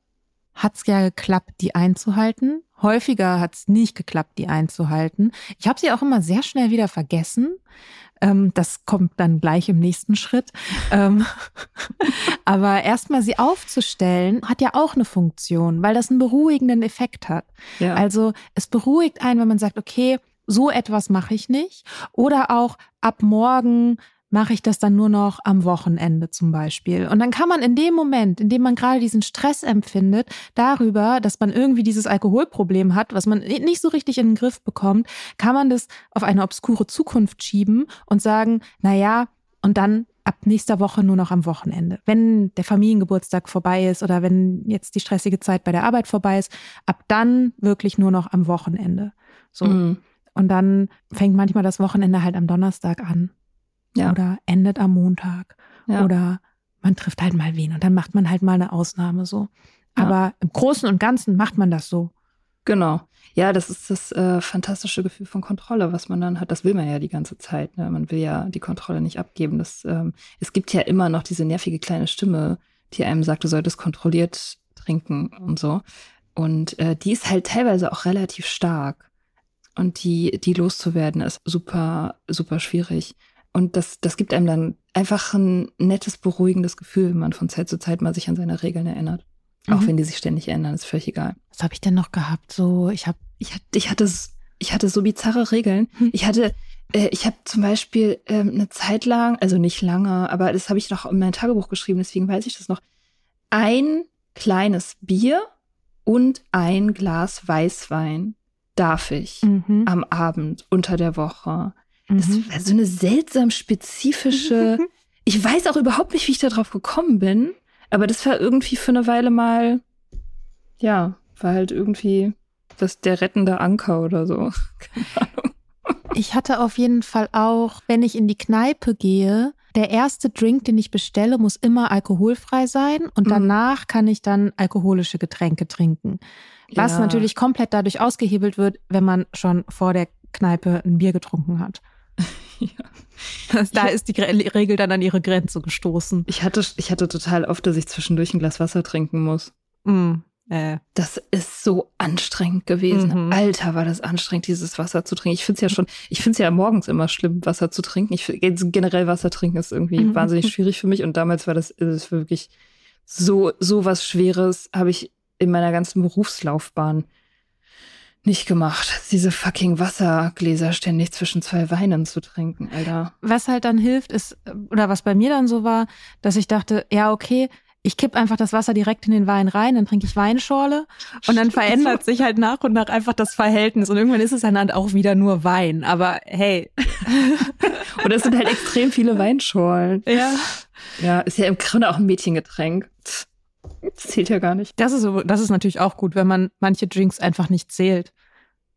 hat es ja geklappt, die einzuhalten. Häufiger hat es nicht geklappt, die einzuhalten. Ich habe sie auch immer sehr schnell wieder vergessen. Ähm, das kommt dann gleich im nächsten Schritt. Ähm, aber erstmal sie aufzustellen, hat ja auch eine Funktion, weil das einen beruhigenden Effekt hat. Ja. Also es beruhigt einen, wenn man sagt, okay, so etwas mache ich nicht. Oder auch ab morgen mache ich das dann nur noch am Wochenende zum Beispiel. Und dann kann man in dem Moment, in dem man gerade diesen Stress empfindet, darüber, dass man irgendwie dieses Alkoholproblem hat, was man nicht so richtig in den Griff bekommt, kann man das auf eine obskure Zukunft schieben und sagen, na ja, und dann ab nächster Woche nur noch am Wochenende. Wenn der Familiengeburtstag vorbei ist oder wenn jetzt die stressige Zeit bei der Arbeit vorbei ist, ab dann wirklich nur noch am Wochenende. So. Mhm. Und dann fängt manchmal das Wochenende halt am Donnerstag an. Ja. Oder endet am Montag. Ja. Oder man trifft halt mal wen und dann macht man halt mal eine Ausnahme so. Aber ja. im Großen und Ganzen macht man das so. Genau. Ja, das ist das äh, fantastische Gefühl von Kontrolle, was man dann hat. Das will man ja die ganze Zeit. Ne? Man will ja die Kontrolle nicht abgeben. Das, ähm, es gibt ja immer noch diese nervige kleine Stimme, die einem sagt, du solltest kontrolliert trinken und so. Und äh, die ist halt teilweise auch relativ stark. Und die, die loszuwerden, ist super, super schwierig. Und das, das gibt einem dann einfach ein nettes, beruhigendes Gefühl, wenn man von Zeit zu Zeit mal sich an seine Regeln erinnert. Mhm. Auch wenn die sich ständig ändern, ist völlig egal. Was habe ich denn noch gehabt? So, ich habe, ich hatte, ich hatte, ich hatte so bizarre Regeln. Hm. Ich hatte, äh, ich habe zum Beispiel ähm, eine Zeit lang, also nicht lange, aber das habe ich noch in mein Tagebuch geschrieben, deswegen weiß ich das noch. Ein kleines Bier und ein Glas Weißwein darf ich mhm. am Abend unter der Woche. Das mhm. war so eine seltsam spezifische. ich weiß auch überhaupt nicht, wie ich darauf gekommen bin, aber das war irgendwie für eine Weile mal, ja, war halt irgendwie das der rettende Anker oder so. Keine Ahnung. Ich hatte auf jeden Fall auch, wenn ich in die Kneipe gehe, der erste Drink, den ich bestelle, muss immer alkoholfrei sein und mhm. danach kann ich dann alkoholische Getränke trinken. Was ja. natürlich komplett dadurch ausgehebelt wird, wenn man schon vor der Kneipe ein Bier getrunken hat. ja. Da ist die Regel dann an ihre Grenze gestoßen. Ich hatte, ich hatte total oft, dass ich zwischendurch ein Glas Wasser trinken muss. Mm. Äh. Das ist so anstrengend gewesen. Mhm. Alter, war das anstrengend, dieses Wasser zu trinken. Ich finde es ja schon, ich finde es ja morgens immer schlimm, Wasser zu trinken. Ich generell Wasser trinken ist irgendwie mhm. wahnsinnig schwierig für mich. Und damals war das, ist wirklich so, so was Schweres, habe ich in meiner ganzen Berufslaufbahn nicht gemacht. Diese fucking Wassergläser ständig zwischen zwei Weinen zu trinken, Alter. Was halt dann hilft, ist, oder was bei mir dann so war, dass ich dachte, ja, okay, ich kipp einfach das Wasser direkt in den Wein rein, dann trinke ich Weinschorle und dann verändert sich halt nach und nach einfach das Verhältnis und irgendwann ist es dann halt auch wieder nur Wein. Aber hey. und es sind halt extrem viele Weinschorlen. Ja. Ja, ist ja im Grunde auch ein Mädchengetränk. Das zählt ja gar nicht. Das ist, das ist natürlich auch gut, wenn man manche Drinks einfach nicht zählt.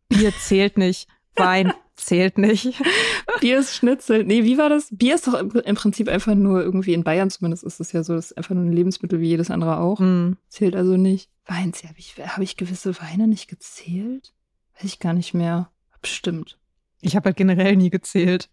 Bier zählt nicht, Wein zählt nicht. Bier ist Schnitzel. Nee, wie war das? Bier ist doch im Prinzip einfach nur irgendwie in Bayern zumindest ist es ja so, das ist einfach nur ein Lebensmittel wie jedes andere auch. Mm. Zählt also nicht. Wein, habe ich, hab ich gewisse Weine nicht gezählt? Weiß ich gar nicht mehr. Bestimmt. Ich habe halt generell nie gezählt.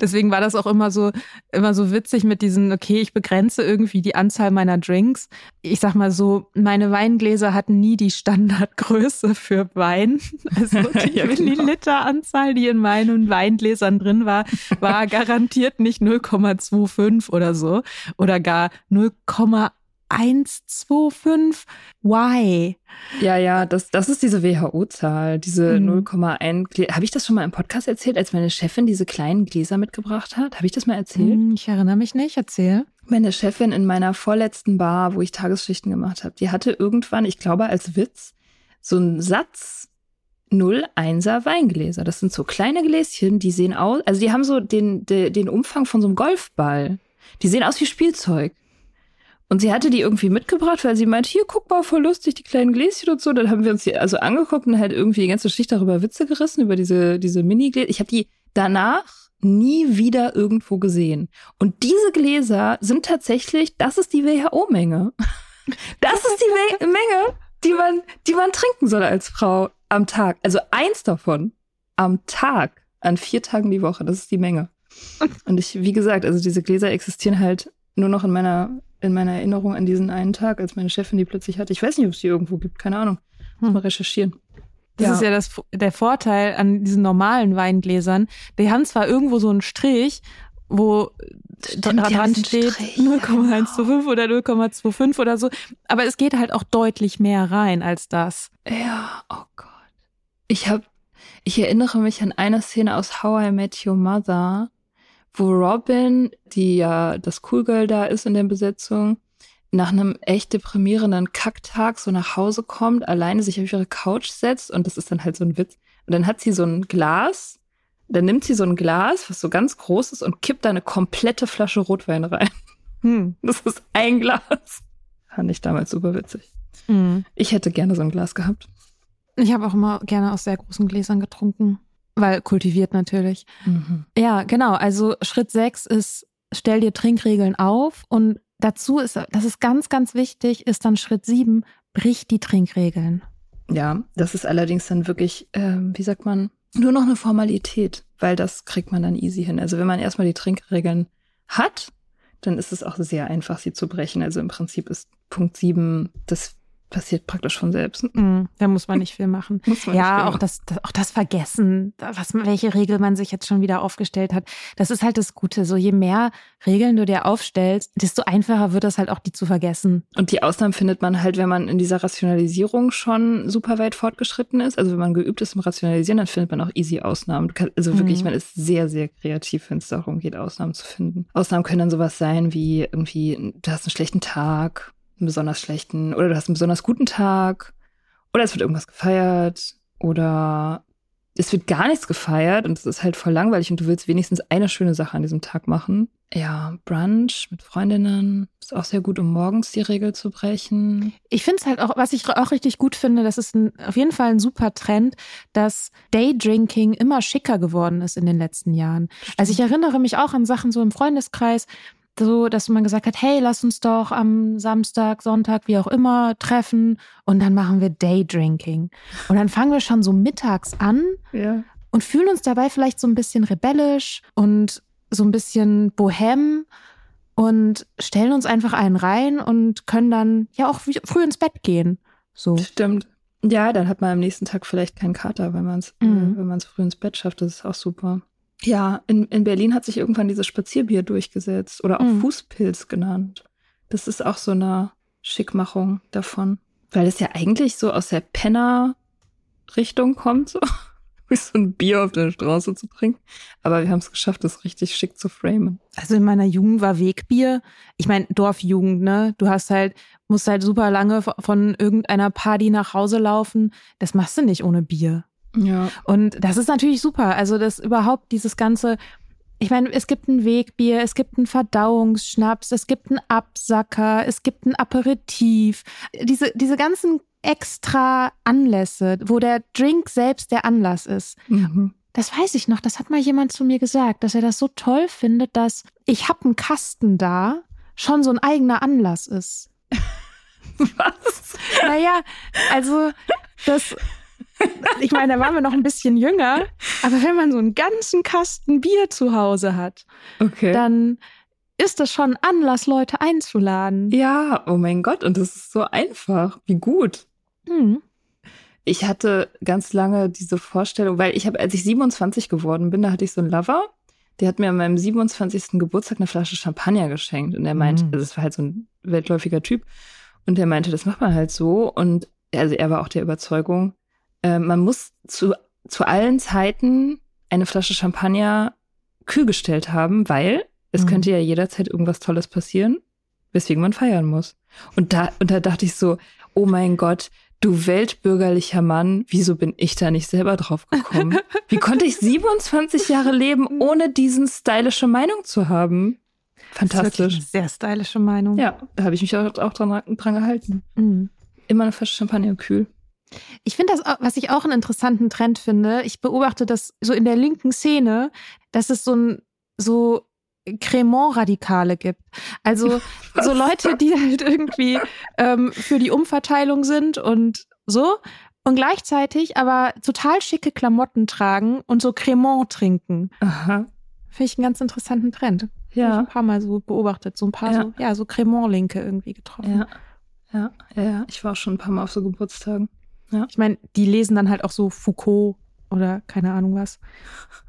Deswegen war das auch immer so, immer so witzig mit diesen, okay, ich begrenze irgendwie die Anzahl meiner Drinks. Ich sag mal so, meine Weingläser hatten nie die Standardgröße für Wein. Also die ja, genau. Milliliteranzahl, die in meinen Weingläsern drin war, war garantiert nicht 0,25 oder so oder gar 0,1 125. Why? Ja, ja, das, das ist diese WHO-Zahl, diese mhm. 0,1. Habe ich das schon mal im Podcast erzählt, als meine Chefin diese kleinen Gläser mitgebracht hat? Habe ich das mal erzählt? Hm, ich erinnere mich nicht. Erzähl. Meine Chefin in meiner vorletzten Bar, wo ich Tagesschichten gemacht habe, die hatte irgendwann, ich glaube als Witz, so einen Satz 0,1er Weingläser. Das sind so kleine Gläschen, die sehen aus, also die haben so den, den, den Umfang von so einem Golfball. Die sehen aus wie Spielzeug. Und sie hatte die irgendwie mitgebracht, weil sie meint, hier, guck mal, voll lustig, die kleinen Gläschen und so. Dann haben wir uns die also angeguckt und halt irgendwie die ganze Schicht darüber Witze gerissen, über diese, diese Mini-Gläser. Ich habe die danach nie wieder irgendwo gesehen. Und diese Gläser sind tatsächlich, das ist die WHO-Menge. Das ist die Menge, die man, die man trinken soll als Frau am Tag. Also eins davon am Tag, an vier Tagen die Woche. Das ist die Menge. Und ich, wie gesagt, also diese Gläser existieren halt nur noch in meiner in meiner Erinnerung an diesen einen Tag, als meine Chefin die plötzlich hatte. Ich weiß nicht, ob es die irgendwo gibt, keine Ahnung. Muss hm. mal recherchieren. Das ja. ist ja das, der Vorteil an diesen normalen Weingläsern. Die haben zwar irgendwo so einen Strich, wo Stimmt, dran steht 0,125 genau. oder 0,25 oder so, aber es geht halt auch deutlich mehr rein als das. Ja, oh Gott. Ich habe, ich erinnere mich an eine Szene aus How I Met Your Mother, wo Robin, die ja das Cool Girl da ist in der Besetzung, nach einem echt deprimierenden Kacktag so nach Hause kommt, alleine sich auf ihre Couch setzt und das ist dann halt so ein Witz. Und dann hat sie so ein Glas, dann nimmt sie so ein Glas, was so ganz groß ist und kippt da eine komplette Flasche Rotwein rein. Hm. Das ist ein Glas. Fand ich damals super witzig. Hm. Ich hätte gerne so ein Glas gehabt. Ich habe auch immer gerne aus sehr großen Gläsern getrunken. Weil kultiviert natürlich. Mhm. Ja, genau. Also Schritt sechs ist, stell dir Trinkregeln auf und dazu ist, das ist ganz, ganz wichtig, ist dann Schritt sieben, brich die Trinkregeln. Ja, das ist allerdings dann wirklich, äh, wie sagt man, nur noch eine Formalität, weil das kriegt man dann easy hin. Also wenn man erstmal die Trinkregeln hat, dann ist es auch sehr einfach, sie zu brechen. Also im Prinzip ist Punkt 7 das passiert praktisch von selbst. Mm, da muss man nicht viel machen. ja, auch das, das, auch das Vergessen, was, welche Regel man sich jetzt schon wieder aufgestellt hat. Das ist halt das Gute. So je mehr Regeln du dir aufstellst, desto einfacher wird es halt auch, die zu vergessen. Und die Ausnahmen findet man halt, wenn man in dieser Rationalisierung schon super weit fortgeschritten ist. Also wenn man geübt ist im Rationalisieren, dann findet man auch easy Ausnahmen. Also wirklich, mhm. man ist sehr, sehr kreativ, wenn es darum geht, Ausnahmen zu finden. Ausnahmen können dann sowas sein wie irgendwie, du hast einen schlechten Tag einen besonders schlechten oder du hast einen besonders guten Tag oder es wird irgendwas gefeiert oder es wird gar nichts gefeiert und es ist halt voll langweilig und du willst wenigstens eine schöne Sache an diesem Tag machen. Ja, Brunch mit Freundinnen ist auch sehr gut, um morgens die Regel zu brechen. Ich finde es halt auch, was ich auch richtig gut finde, das ist ein, auf jeden Fall ein super Trend, dass Daydrinking immer schicker geworden ist in den letzten Jahren. Also ich erinnere mich auch an Sachen so im Freundeskreis, so, dass man gesagt hat, hey, lass uns doch am Samstag, Sonntag, wie auch immer, treffen und dann machen wir Daydrinking. Und dann fangen wir schon so mittags an ja. und fühlen uns dabei vielleicht so ein bisschen rebellisch und so ein bisschen bohem und stellen uns einfach einen rein und können dann ja auch früh ins Bett gehen. So. Stimmt. Ja, dann hat man am nächsten Tag vielleicht keinen Kater, wenn man es mhm. äh, wenn man es früh ins Bett schafft. Das ist auch super. Ja, in, in Berlin hat sich irgendwann dieses Spazierbier durchgesetzt oder auch mhm. Fußpilz genannt. Das ist auch so eine Schickmachung davon. Weil es ja eigentlich so aus der Penner-Richtung kommt, so wie so ein Bier auf der Straße zu trinken. Aber wir haben es geschafft, das richtig schick zu framen. Also in meiner Jugend war Wegbier. Ich meine, Dorfjugend, ne? Du hast halt, musst halt super lange von irgendeiner Party nach Hause laufen. Das machst du nicht ohne Bier. Ja. Und das ist natürlich super. Also, das überhaupt dieses ganze, ich meine, es gibt ein Wegbier, es gibt einen Verdauungsschnaps, es gibt einen Absacker, es gibt ein Aperitif. Diese, diese ganzen extra Anlässe, wo der Drink selbst der Anlass ist. Mhm. Das weiß ich noch, das hat mal jemand zu mir gesagt, dass er das so toll findet, dass ich hab einen Kasten da, schon so ein eigener Anlass ist. Was? Naja, also das, ich meine, da waren wir noch ein bisschen jünger, aber wenn man so einen ganzen Kasten Bier zu Hause hat, okay. dann ist das schon Anlass, Leute einzuladen. Ja, oh mein Gott, und das ist so einfach. Wie gut. Hm. Ich hatte ganz lange diese Vorstellung, weil ich habe, als ich 27 geworden bin, da hatte ich so einen Lover, der hat mir an meinem 27. Geburtstag eine Flasche Champagner geschenkt. Und er meinte, mhm. also es war halt so ein weltläufiger Typ. Und der meinte, das macht man halt so. Und also er war auch der Überzeugung, äh, man muss zu, zu allen Zeiten eine Flasche Champagner kühl gestellt haben, weil es mhm. könnte ja jederzeit irgendwas Tolles passieren, weswegen man feiern muss. Und da, und da dachte ich so, oh mein Gott, du weltbürgerlicher Mann, wieso bin ich da nicht selber drauf gekommen? Wie konnte ich 27 Jahre leben, ohne diesen stylische Meinung zu haben? Fantastisch. sehr stylische Meinung. Ja, da habe ich mich auch, auch dran, dran gehalten. Mhm. Immer eine Flasche Champagner kühl. Ich finde das, was ich auch einen interessanten Trend finde, ich beobachte das so in der linken Szene, dass es so ein, so Cremant-Radikale gibt. Also so Leute, die halt irgendwie ähm, für die Umverteilung sind und so und gleichzeitig aber total schicke Klamotten tragen und so Cremant trinken. Aha. Finde ich einen ganz interessanten Trend. Ja. Hab ich ein paar Mal so beobachtet, so ein paar ja. so, ja, so Cremant-Linke irgendwie getroffen. Ja. Ja, ja, ja. Ich war auch schon ein paar Mal auf so Geburtstagen. Ja. Ich meine, die lesen dann halt auch so Foucault oder keine Ahnung was.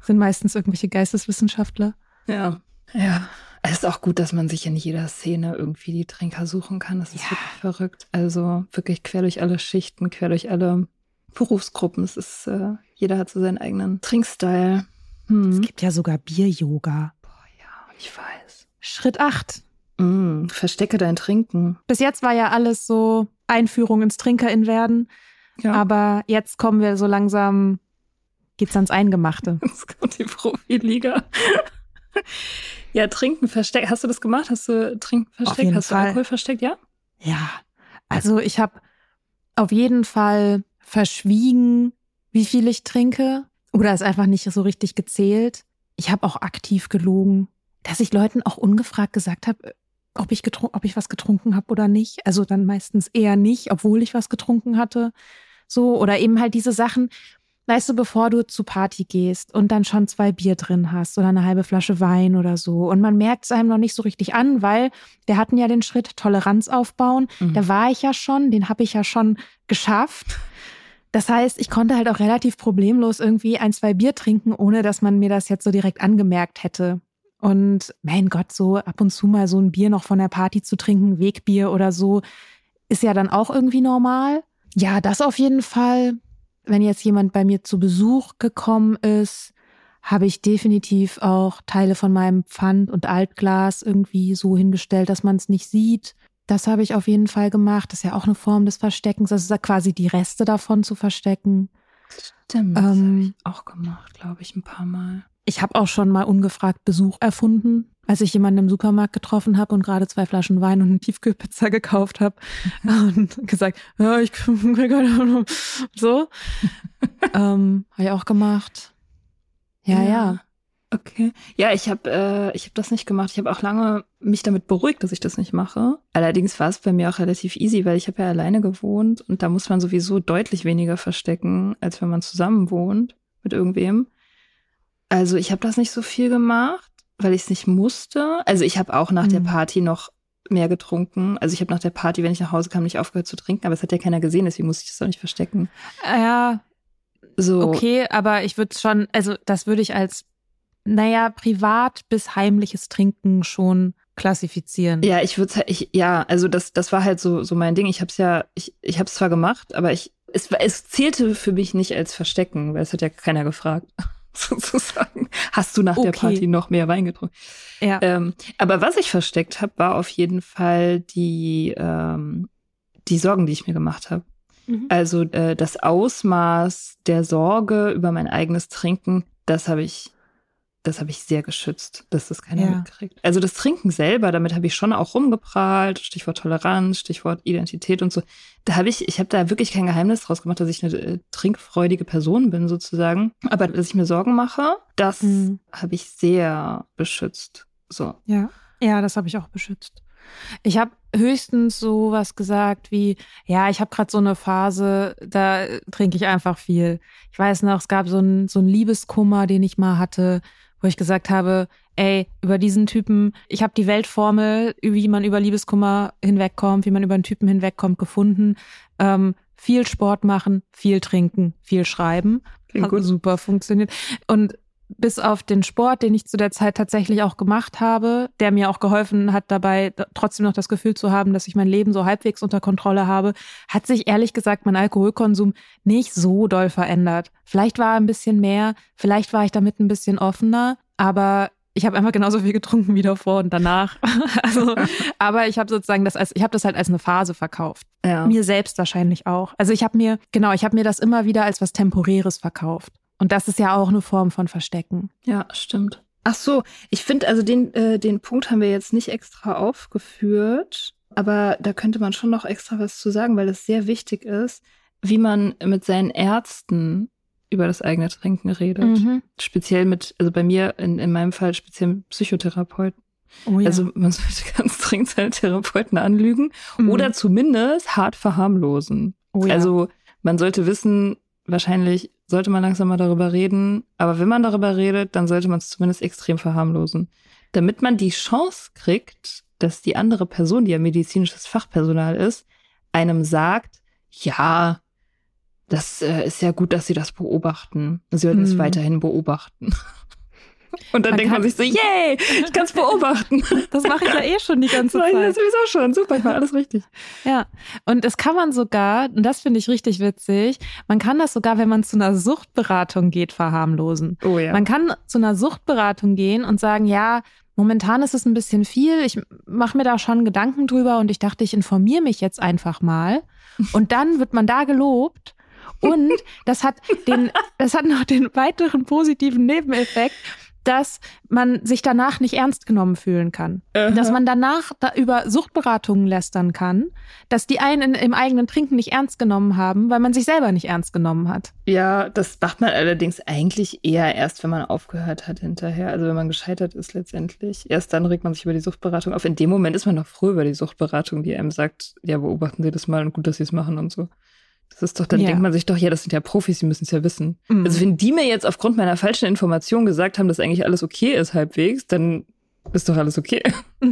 Sind meistens irgendwelche Geisteswissenschaftler. Ja, ja. Es ist auch gut, dass man sich in jeder Szene irgendwie die Trinker suchen kann. Das ist ja. wirklich verrückt. Also wirklich quer durch alle Schichten, quer durch alle Berufsgruppen. Es ist, äh, jeder hat so seinen eigenen Trinkstyle. Hm. Es gibt ja sogar Bier-Yoga. Boah, ja, ich weiß. Schritt 8. Mm, verstecke dein Trinken. Bis jetzt war ja alles so Einführung ins Trinkerin werden. Ja. Aber jetzt kommen wir so langsam, geht's ans Eingemachte. Jetzt kommt die Profiliga. ja, Trinken versteckt. Hast du das gemacht? Hast du Trinken versteckt? Hast Fall. du Alkohol versteckt? Ja? Ja. Also ich habe auf jeden Fall verschwiegen, wie viel ich trinke. Oder es einfach nicht so richtig gezählt. Ich habe auch aktiv gelogen, dass ich Leuten auch ungefragt gesagt habe, ob ich, ob ich was getrunken habe oder nicht. Also dann meistens eher nicht, obwohl ich was getrunken hatte. So, oder eben halt diese Sachen, weißt du, bevor du zu Party gehst und dann schon zwei Bier drin hast oder eine halbe Flasche Wein oder so. Und man merkt es einem noch nicht so richtig an, weil wir hatten ja den Schritt Toleranz aufbauen. Mhm. Da war ich ja schon, den habe ich ja schon geschafft. Das heißt, ich konnte halt auch relativ problemlos irgendwie ein, zwei Bier trinken, ohne dass man mir das jetzt so direkt angemerkt hätte. Und mein Gott, so ab und zu mal so ein Bier noch von der Party zu trinken, Wegbier oder so, ist ja dann auch irgendwie normal. Ja, das auf jeden Fall. Wenn jetzt jemand bei mir zu Besuch gekommen ist, habe ich definitiv auch Teile von meinem Pfand und Altglas irgendwie so hingestellt, dass man es nicht sieht. Das habe ich auf jeden Fall gemacht. Das ist ja auch eine Form des Versteckens. Das ist ja quasi die Reste davon zu verstecken. Stimmt, das ähm, habe ich auch gemacht, glaube ich, ein paar Mal. Ich habe auch schon mal ungefragt Besuch erfunden, als ich jemanden im Supermarkt getroffen habe und gerade zwei Flaschen Wein und eine Tiefkühlpizza gekauft habe und gesagt, ja, ich so. ähm, habe ich auch gemacht. Ja, ja. ja. Okay. Ja, ich habe äh, ich habe das nicht gemacht. Ich habe auch lange mich damit beruhigt, dass ich das nicht mache. Allerdings war es bei mir auch relativ easy, weil ich habe ja alleine gewohnt und da muss man sowieso deutlich weniger verstecken, als wenn man zusammen wohnt mit irgendwem. Also ich habe das nicht so viel gemacht, weil ich es nicht musste. Also ich habe auch nach mhm. der Party noch mehr getrunken. Also ich habe nach der Party, wenn ich nach Hause kam, nicht aufgehört zu trinken, aber es hat ja keiner gesehen, deswegen musste ich das auch nicht verstecken. Ja. So. Okay, aber ich würde schon, also das würde ich als naja, privat bis heimliches Trinken schon klassifizieren. Ja, ich würde ich ja, also das das war halt so so mein Ding. Ich habe es ja ich ich habe es zwar gemacht, aber ich es es zählte für mich nicht als Verstecken, weil es hat ja keiner gefragt. sozusagen. Hast du nach okay. der Party noch mehr Wein getrunken? Ja. Ähm, aber was ich versteckt habe, war auf jeden Fall die, ähm, die Sorgen, die ich mir gemacht habe. Mhm. Also äh, das Ausmaß der Sorge über mein eigenes Trinken, das habe ich das habe ich sehr geschützt, dass das keiner ja. mitkriegt. Also das Trinken selber, damit habe ich schon auch rumgeprahlt, Stichwort Toleranz, Stichwort Identität und so. Da habe ich, ich habe da wirklich kein Geheimnis draus gemacht, dass ich eine äh, trinkfreudige Person bin sozusagen. Aber dass ich mir Sorgen mache, das mhm. habe ich sehr beschützt. So. Ja, ja, das habe ich auch beschützt. Ich habe höchstens so was gesagt wie, ja, ich habe gerade so eine Phase, da trinke ich einfach viel. Ich weiß noch, es gab so einen so einen Liebeskummer, den ich mal hatte wo ich gesagt habe, ey, über diesen Typen, ich habe die Weltformel, wie man über Liebeskummer hinwegkommt, wie man über einen Typen hinwegkommt, gefunden. Ähm, viel Sport machen, viel trinken, viel schreiben. Klingt Hat gut. super funktioniert. Und bis auf den Sport, den ich zu der Zeit tatsächlich auch gemacht habe, der mir auch geholfen hat, dabei trotzdem noch das Gefühl zu haben, dass ich mein Leben so halbwegs unter Kontrolle habe, hat sich ehrlich gesagt mein Alkoholkonsum nicht so doll verändert. Vielleicht war ein bisschen mehr, vielleicht war ich damit ein bisschen offener, aber ich habe einfach genauso viel getrunken wie davor und danach. also, aber ich habe sozusagen das als ich habe das halt als eine Phase verkauft. Ja. Mir selbst wahrscheinlich auch. Also ich habe mir genau, ich habe mir das immer wieder als was temporäres verkauft. Und das ist ja auch eine Form von Verstecken. Ja, stimmt. Ach so, ich finde, also den, äh, den Punkt haben wir jetzt nicht extra aufgeführt, aber da könnte man schon noch extra was zu sagen, weil es sehr wichtig ist, wie man mit seinen Ärzten über das eigene Trinken redet. Mhm. Speziell mit, also bei mir, in, in meinem Fall speziell mit Psychotherapeuten. Oh ja. Also man sollte ganz dringend seine Therapeuten anlügen mhm. oder zumindest hart verharmlosen. Oh ja. Also man sollte wissen, wahrscheinlich sollte man langsam mal darüber reden. Aber wenn man darüber redet, dann sollte man es zumindest extrem verharmlosen. Damit man die Chance kriegt, dass die andere Person, die ja medizinisches Fachpersonal ist, einem sagt, ja, das äh, ist ja gut, dass Sie das beobachten. Sie sollten mm. es mhm. weiterhin beobachten. Und dann man denkt man sich so, yay, ich kann es beobachten. Das mache ich ja eh schon die ganze Zeit. Das sowieso schon, super, ich mache alles richtig. Ja, und das kann man sogar, und das finde ich richtig witzig, man kann das sogar, wenn man zu einer Suchtberatung geht, verharmlosen. Oh ja. Man kann zu einer Suchtberatung gehen und sagen, ja, momentan ist es ein bisschen viel, ich mache mir da schon Gedanken drüber und ich dachte, ich informiere mich jetzt einfach mal. Und dann wird man da gelobt. Und das hat den, das hat noch den weiteren positiven Nebeneffekt, dass man sich danach nicht ernst genommen fühlen kann. Uh Dass man danach da über Suchtberatungen lästern kann, dass die einen im eigenen Trinken nicht ernst genommen haben, weil man sich selber nicht ernst genommen hat. Ja, das macht man allerdings eigentlich eher erst, wenn man aufgehört hat hinterher. Also wenn man gescheitert ist letztendlich. Erst dann regt man sich über die Suchtberatung auf. In dem Moment ist man noch froh über die Suchtberatung, die einem sagt, ja, beobachten Sie das mal und gut, dass Sie es machen und so. Das ist doch, dann Ja. denkt man sich doch, ja, das sind ja Profis, die müssen es ja wissen. Mhm. Also wenn die mir jetzt aufgrund meiner falschen Information gesagt haben, dass eigentlich alles okay ist halbwegs, dann ist doch alles okay.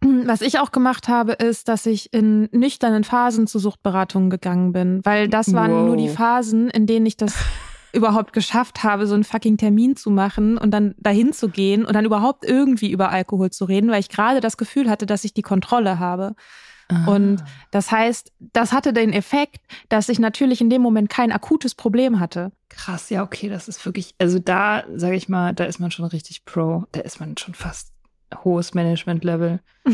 Was ich auch gemacht habe, ist, dass ich in nüchternen Phasen zu Suchtberatungen gegangen bin, weil das waren Wow. nur die Phasen, in denen ich das überhaupt geschafft habe, so einen fucking Termin zu machen und dann dahin zu gehen und dann überhaupt irgendwie über Alkohol zu reden, weil ich gerade das Gefühl hatte, dass ich die Kontrolle habe. Und das heißt, das hatte den Effekt, dass ich natürlich in dem Moment kein akutes Problem hatte. Krass, ja, okay, das ist wirklich, also da, sage ich mal, da ist man schon richtig Pro. Da ist man schon fast hohes Management-Level.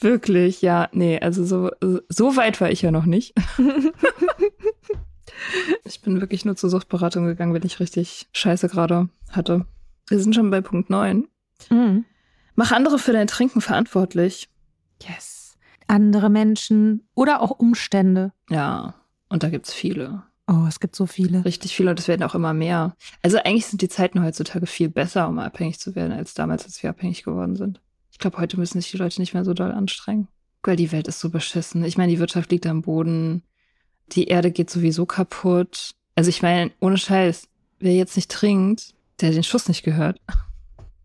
Wirklich, ja, nee, also so, so weit war ich ja noch nicht. ich bin wirklich nur zur Suchtberatung gegangen, wenn ich richtig Scheiße gerade hatte. Wir sind schon bei Punkt 9. Mhm. Mach andere für dein Trinken verantwortlich. Yes. Andere Menschen oder auch Umstände. Ja, und da gibt's viele. Oh, es gibt so viele. Richtig viele und es werden auch immer mehr. Also eigentlich sind die Zeiten heutzutage viel besser, um abhängig zu werden, als damals, als wir abhängig geworden sind. Ich glaube, heute müssen sich die Leute nicht mehr so doll anstrengen. Weil die Welt ist so beschissen. Ich meine, die Wirtschaft liegt am Boden. Die Erde geht sowieso kaputt. Also ich meine, ohne Scheiß, wer jetzt nicht trinkt, der hat den Schuss nicht gehört.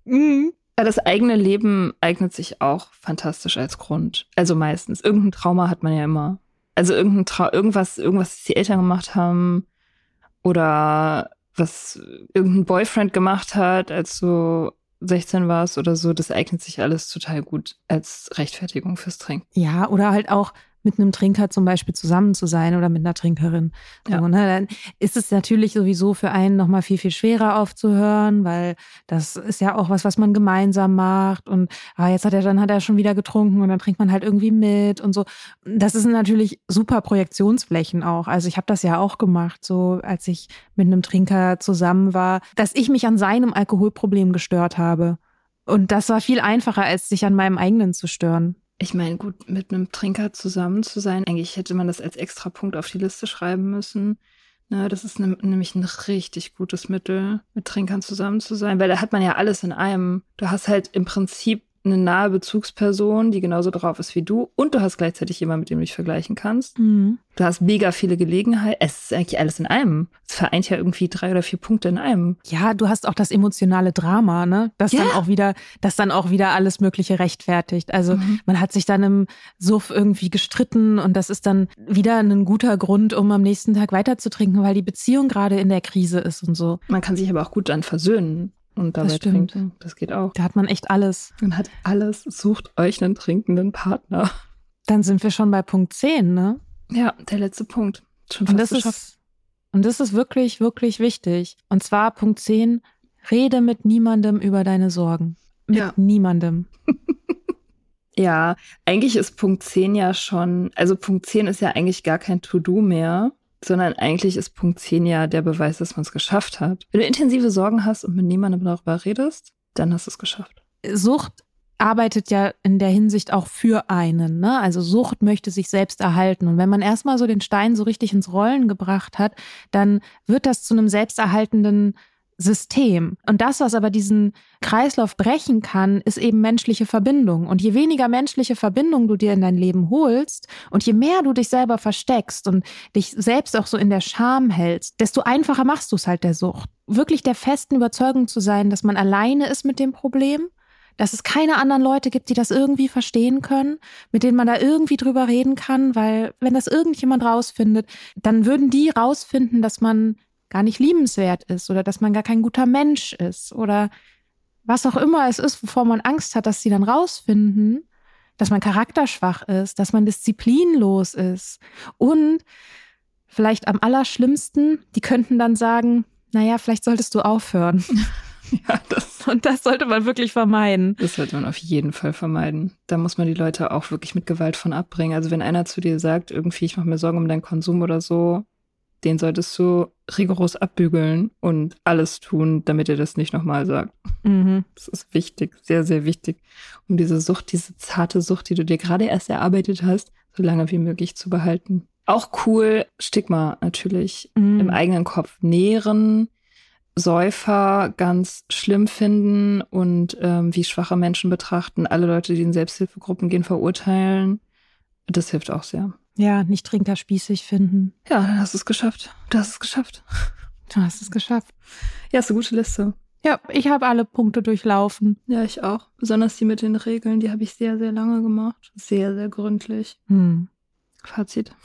Mhm. Aber das eigene Leben eignet sich auch fantastisch als Grund. Also meistens. Irgendein Trauma hat man ja immer. Also irgendein Trau irgendwas, irgendwas, was die Eltern gemacht haben oder was irgendein Boyfriend gemacht hat, als du 16 warst oder so, das eignet sich alles total gut als Rechtfertigung fürs Trinken. Ja, oder halt auch mit einem Trinker zum Beispiel zusammen zu sein oder mit einer Trinkerin. Ja. ne? Dann ist es natürlich sowieso für einen nochmal viel, viel schwerer aufzuhören, weil das ist ja auch was, was man gemeinsam macht. Und ah, jetzt hat er, dann hat er schon wieder getrunken und dann trinkt man halt irgendwie mit und so. Das ist natürlich super Projektionsflächen auch. Also ich habe das ja auch gemacht, so als ich mit einem Trinker zusammen war, dass ich mich an seinem Alkoholproblem gestört habe. Und das war viel einfacher, als sich an meinem eigenen zu stören. Ich meine, gut, mit einem Trinker zusammen zu sein, eigentlich hätte man das als extra Punkt auf die Liste schreiben müssen. Ne, das ist nem- nämlich ein richtig gutes Mittel, mit Trinkern zusammen zu sein, weil da hat man ja alles in einem. Du hast halt im Prinzip eine nahe Bezugsperson, die genauso drauf ist wie du, und du hast gleichzeitig jemanden, mit dem du dich vergleichen kannst. Mhm. Du hast mega viele Gelegenheiten. Es ist eigentlich alles in einem. Es vereint ja irgendwie drei oder vier Punkte in einem. Ja, du hast auch das emotionale Drama, ne? Das Ja. dann auch wieder, das dann auch wieder alles Mögliche rechtfertigt. Also Mhm. man hat sich dann im Suff irgendwie gestritten und das ist dann wieder ein guter Grund, um am nächsten Tag weiterzutrinken, weil die Beziehung gerade in der Krise ist und so. Man kann sich aber auch gut dann versöhnen und dabei stimmt. trinken. Das geht auch. Da hat man echt alles. Man hat alles. Sucht euch einen trinkenden Partner. Dann sind wir schon bei Punkt 10, ne? Ja, der letzte Punkt. Schon Und fast das geschafft. ist, und das ist wirklich, wirklich wichtig. Und zwar Punkt 10, rede mit niemandem über deine Sorgen. Mit Ja. niemandem. Ja, eigentlich ist Punkt 10 ja schon, also Punkt 10 ist ja eigentlich gar kein To-Do mehr, sondern eigentlich ist Punkt 10 ja der Beweis, dass man es geschafft hat. Wenn du intensive Sorgen hast und mit niemandem darüber redest, dann hast du es geschafft. Sucht arbeitet ja in der Hinsicht auch für einen. Ne? Also Sucht möchte sich selbst erhalten. Und wenn man erstmal so den Stein so richtig ins Rollen gebracht hat, dann wird das zu einem selbsterhaltenden System. Und das, was aber diesen Kreislauf brechen kann, ist eben menschliche Verbindung. Und je weniger menschliche Verbindung du dir in dein Leben holst und je mehr du dich selber versteckst und dich selbst auch so in der Scham hältst, desto einfacher machst du es halt der Sucht. Wirklich der festen Überzeugung zu sein, dass man alleine ist mit dem Problem, dass es keine anderen Leute gibt, die das irgendwie verstehen können, mit denen man da irgendwie drüber reden kann, weil wenn das irgendjemand rausfindet, dann würden die rausfinden, dass man gar nicht liebenswert ist oder dass man gar kein guter Mensch ist oder was auch immer es ist, wovor man Angst hat, dass sie dann rausfinden, dass man charakterschwach ist, dass man disziplinlos ist und vielleicht am allerschlimmsten, die könnten dann sagen, naja, vielleicht solltest du aufhören. Ja, das, Und das sollte man wirklich vermeiden. das sollte man auf jeden Fall vermeiden. Da muss man die Leute auch wirklich mit Gewalt von abbringen. Also wenn einer zu dir sagt, irgendwie, ich mache mir Sorgen um deinen Konsum oder so, den solltest du rigoros abbügeln und alles tun, damit er das nicht nochmal sagt. Mhm. Das ist wichtig, sehr, sehr wichtig, um diese Sucht, diese zarte Sucht, die du dir gerade erst erarbeitet hast, so lange wie möglich zu behalten. Auch cool, Stigma natürlich Mhm. im eigenen Kopf nähren, Säufer ganz schlimm finden und ähm, wie schwache Menschen betrachten, alle Leute, die in Selbsthilfegruppen gehen, verurteilen. Das hilft auch sehr. Ja, nicht Trinker spießig finden. Ja, dann hast du es geschafft. Du hast es geschafft. Du hast es geschafft. Ja, ist eine gute Liste. Ja, ich habe alle Punkte durchlaufen. Ja, ich auch. Besonders die mit den Regeln, die habe ich sehr, sehr lange gemacht. Sehr, sehr gründlich. Hm. Fazit.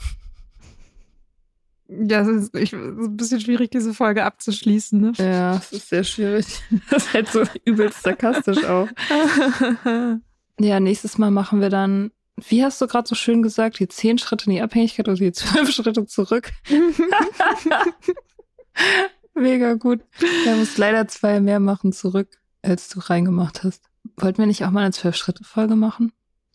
Ja, es ist, ich, ein bisschen schwierig, diese Folge abzuschließen. Ne? Ja, es ist sehr schwierig. Das ist halt so übelst sarkastisch auch. Ja, nächstes Mal machen wir dann, wie hast du gerade so schön gesagt, die zehn Schritte in die Abhängigkeit oder die zwölf Schritte zurück? Mega gut. Wir musst leider zwei mehr machen zurück, als du reingemacht hast. Wollten wir nicht auch mal eine Zwölf-Schritte-Folge machen?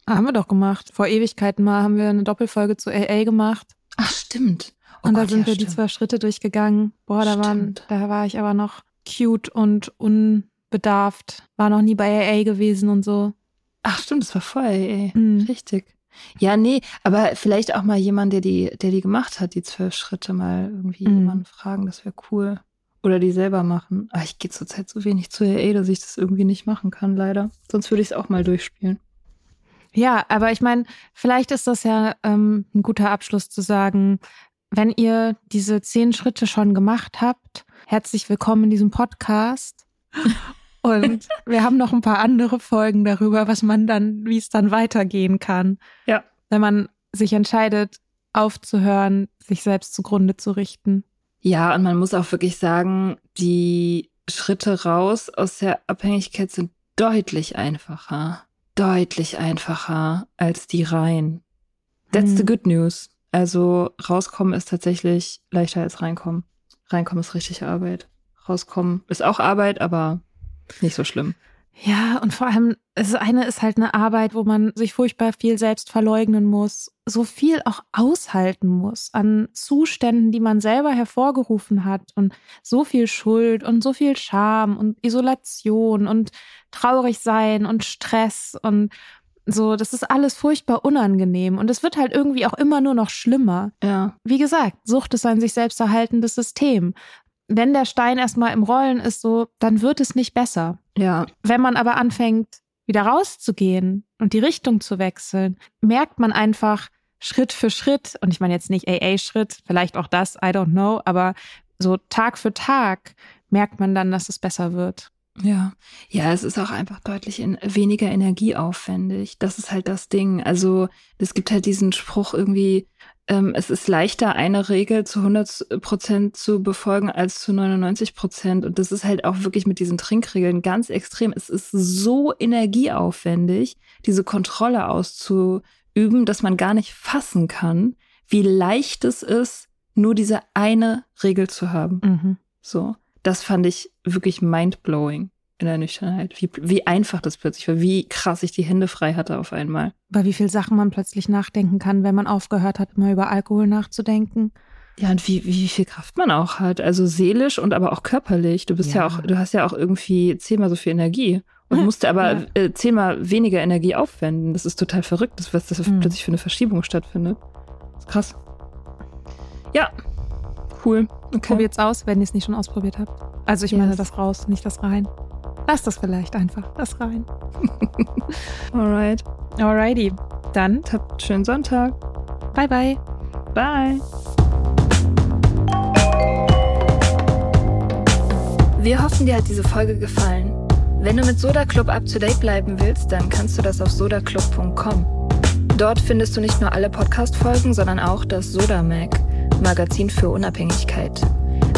haben wir doch gemacht. Vor Ewigkeiten mal haben wir eine Doppelfolge zu AA gemacht. Ach, stimmt. Oh und da Gott, sind ja, wir die stimmt. zwölf Schritte durchgegangen. Boah, da, waren, da war ich aber noch cute und unbedarft. War noch nie bei AA gewesen und so. Ach, stimmt, das war vorher, ey. Mhm. Richtig. Ja, nee, aber vielleicht auch mal jemand, der die, der die gemacht hat, die zwölf Schritte mal irgendwie Mhm. jemanden fragen, das wäre cool. Oder die selber machen. Aber ich gehe zurzeit so wenig zu AA, dass ich das irgendwie nicht machen kann, leider. Sonst würde ich es auch mal durchspielen. Ja, aber ich meine, vielleicht ist das ja ähm, ein guter Abschluss zu sagen, wenn ihr diese zehn Schritte schon gemacht habt, herzlich willkommen in diesem Podcast. Und wir haben noch ein paar andere Folgen darüber, was man dann, wie es dann weitergehen kann. Ja. Wenn man sich entscheidet, aufzuhören, sich selbst zugrunde zu richten. Ja, und man muss auch wirklich sagen, die Schritte raus aus der Abhängigkeit sind deutlich einfacher. Deutlich einfacher als die rein. That's the Mhm. good news. Also rauskommen ist tatsächlich leichter als reinkommen. Reinkommen ist richtig Arbeit. Rauskommen ist auch Arbeit, aber nicht so schlimm. Ja, und vor allem, das eine ist halt eine Arbeit, wo man sich furchtbar viel selbst verleugnen muss, so viel auch aushalten muss an Zuständen, die man selber hervorgerufen hat und so viel Schuld und so viel Scham und Isolation und traurig sein und Stress und so, das ist alles furchtbar unangenehm und es wird halt irgendwie auch immer nur noch schlimmer. Ja, Wie gesagt, Sucht ist ein sich selbst erhaltendes System. Wenn der Stein erstmal im Rollen ist, so, dann wird es nicht besser. ja, Wenn man aber anfängt, wieder rauszugehen und die Richtung zu wechseln, merkt man einfach Schritt für Schritt, und ich meine jetzt nicht AA-Schritt, vielleicht auch das, I don't know, aber so Tag für Tag merkt man dann, dass es besser wird. ja. Ja, es ist auch einfach deutlich in, weniger energieaufwendig. Das ist halt das Ding. Also es gibt halt diesen Spruch irgendwie, ähm, es ist leichter, eine Regel zu 100 Prozent zu befolgen als zu 99 Prozent. Und das ist halt auch wirklich mit diesen Trinkregeln ganz extrem. Es ist so energieaufwendig, diese Kontrolle auszuüben, dass man gar nicht fassen kann, wie leicht es ist, nur diese eine Regel zu haben. Mhm. So, das fand ich wirklich mindblowing in der Nüchternheit. Wie, wie einfach das plötzlich war, wie krass ich die Hände frei hatte auf einmal. Über wie viel Sachen man plötzlich nachdenken kann, wenn man aufgehört hat, immer über Alkohol nachzudenken. Ja, und wie, wie viel Kraft man auch hat. Also seelisch und aber auch körperlich. Du bist ja, Ja. auch, du hast ja auch irgendwie zehnmal so viel Energie. Und Ja, musst aber ja. äh, zehnmal weniger Energie aufwenden. Das ist total verrückt, das, was das Mhm. plötzlich für eine Verschiebung stattfindet. Das ist krass. Ja, cool. Okay. Probiert's aus, wenn ihr es nicht schon ausprobiert habt. Also ich Yes. meine das raus, nicht das rein. Lasst das vielleicht einfach, das rein. Alright. Alrighty, dann Habt einen schönen Sonntag. bye bye. Bye. Wir hoffen, dir hat diese Folge gefallen. Wenn du mit Soda Club up to date bleiben willst, dann kannst du das auf sodaclub.com. Dort findest du nicht nur alle Podcast-Folgen, sondern auch das Soda Mag, Magazin für Unabhängigkeit.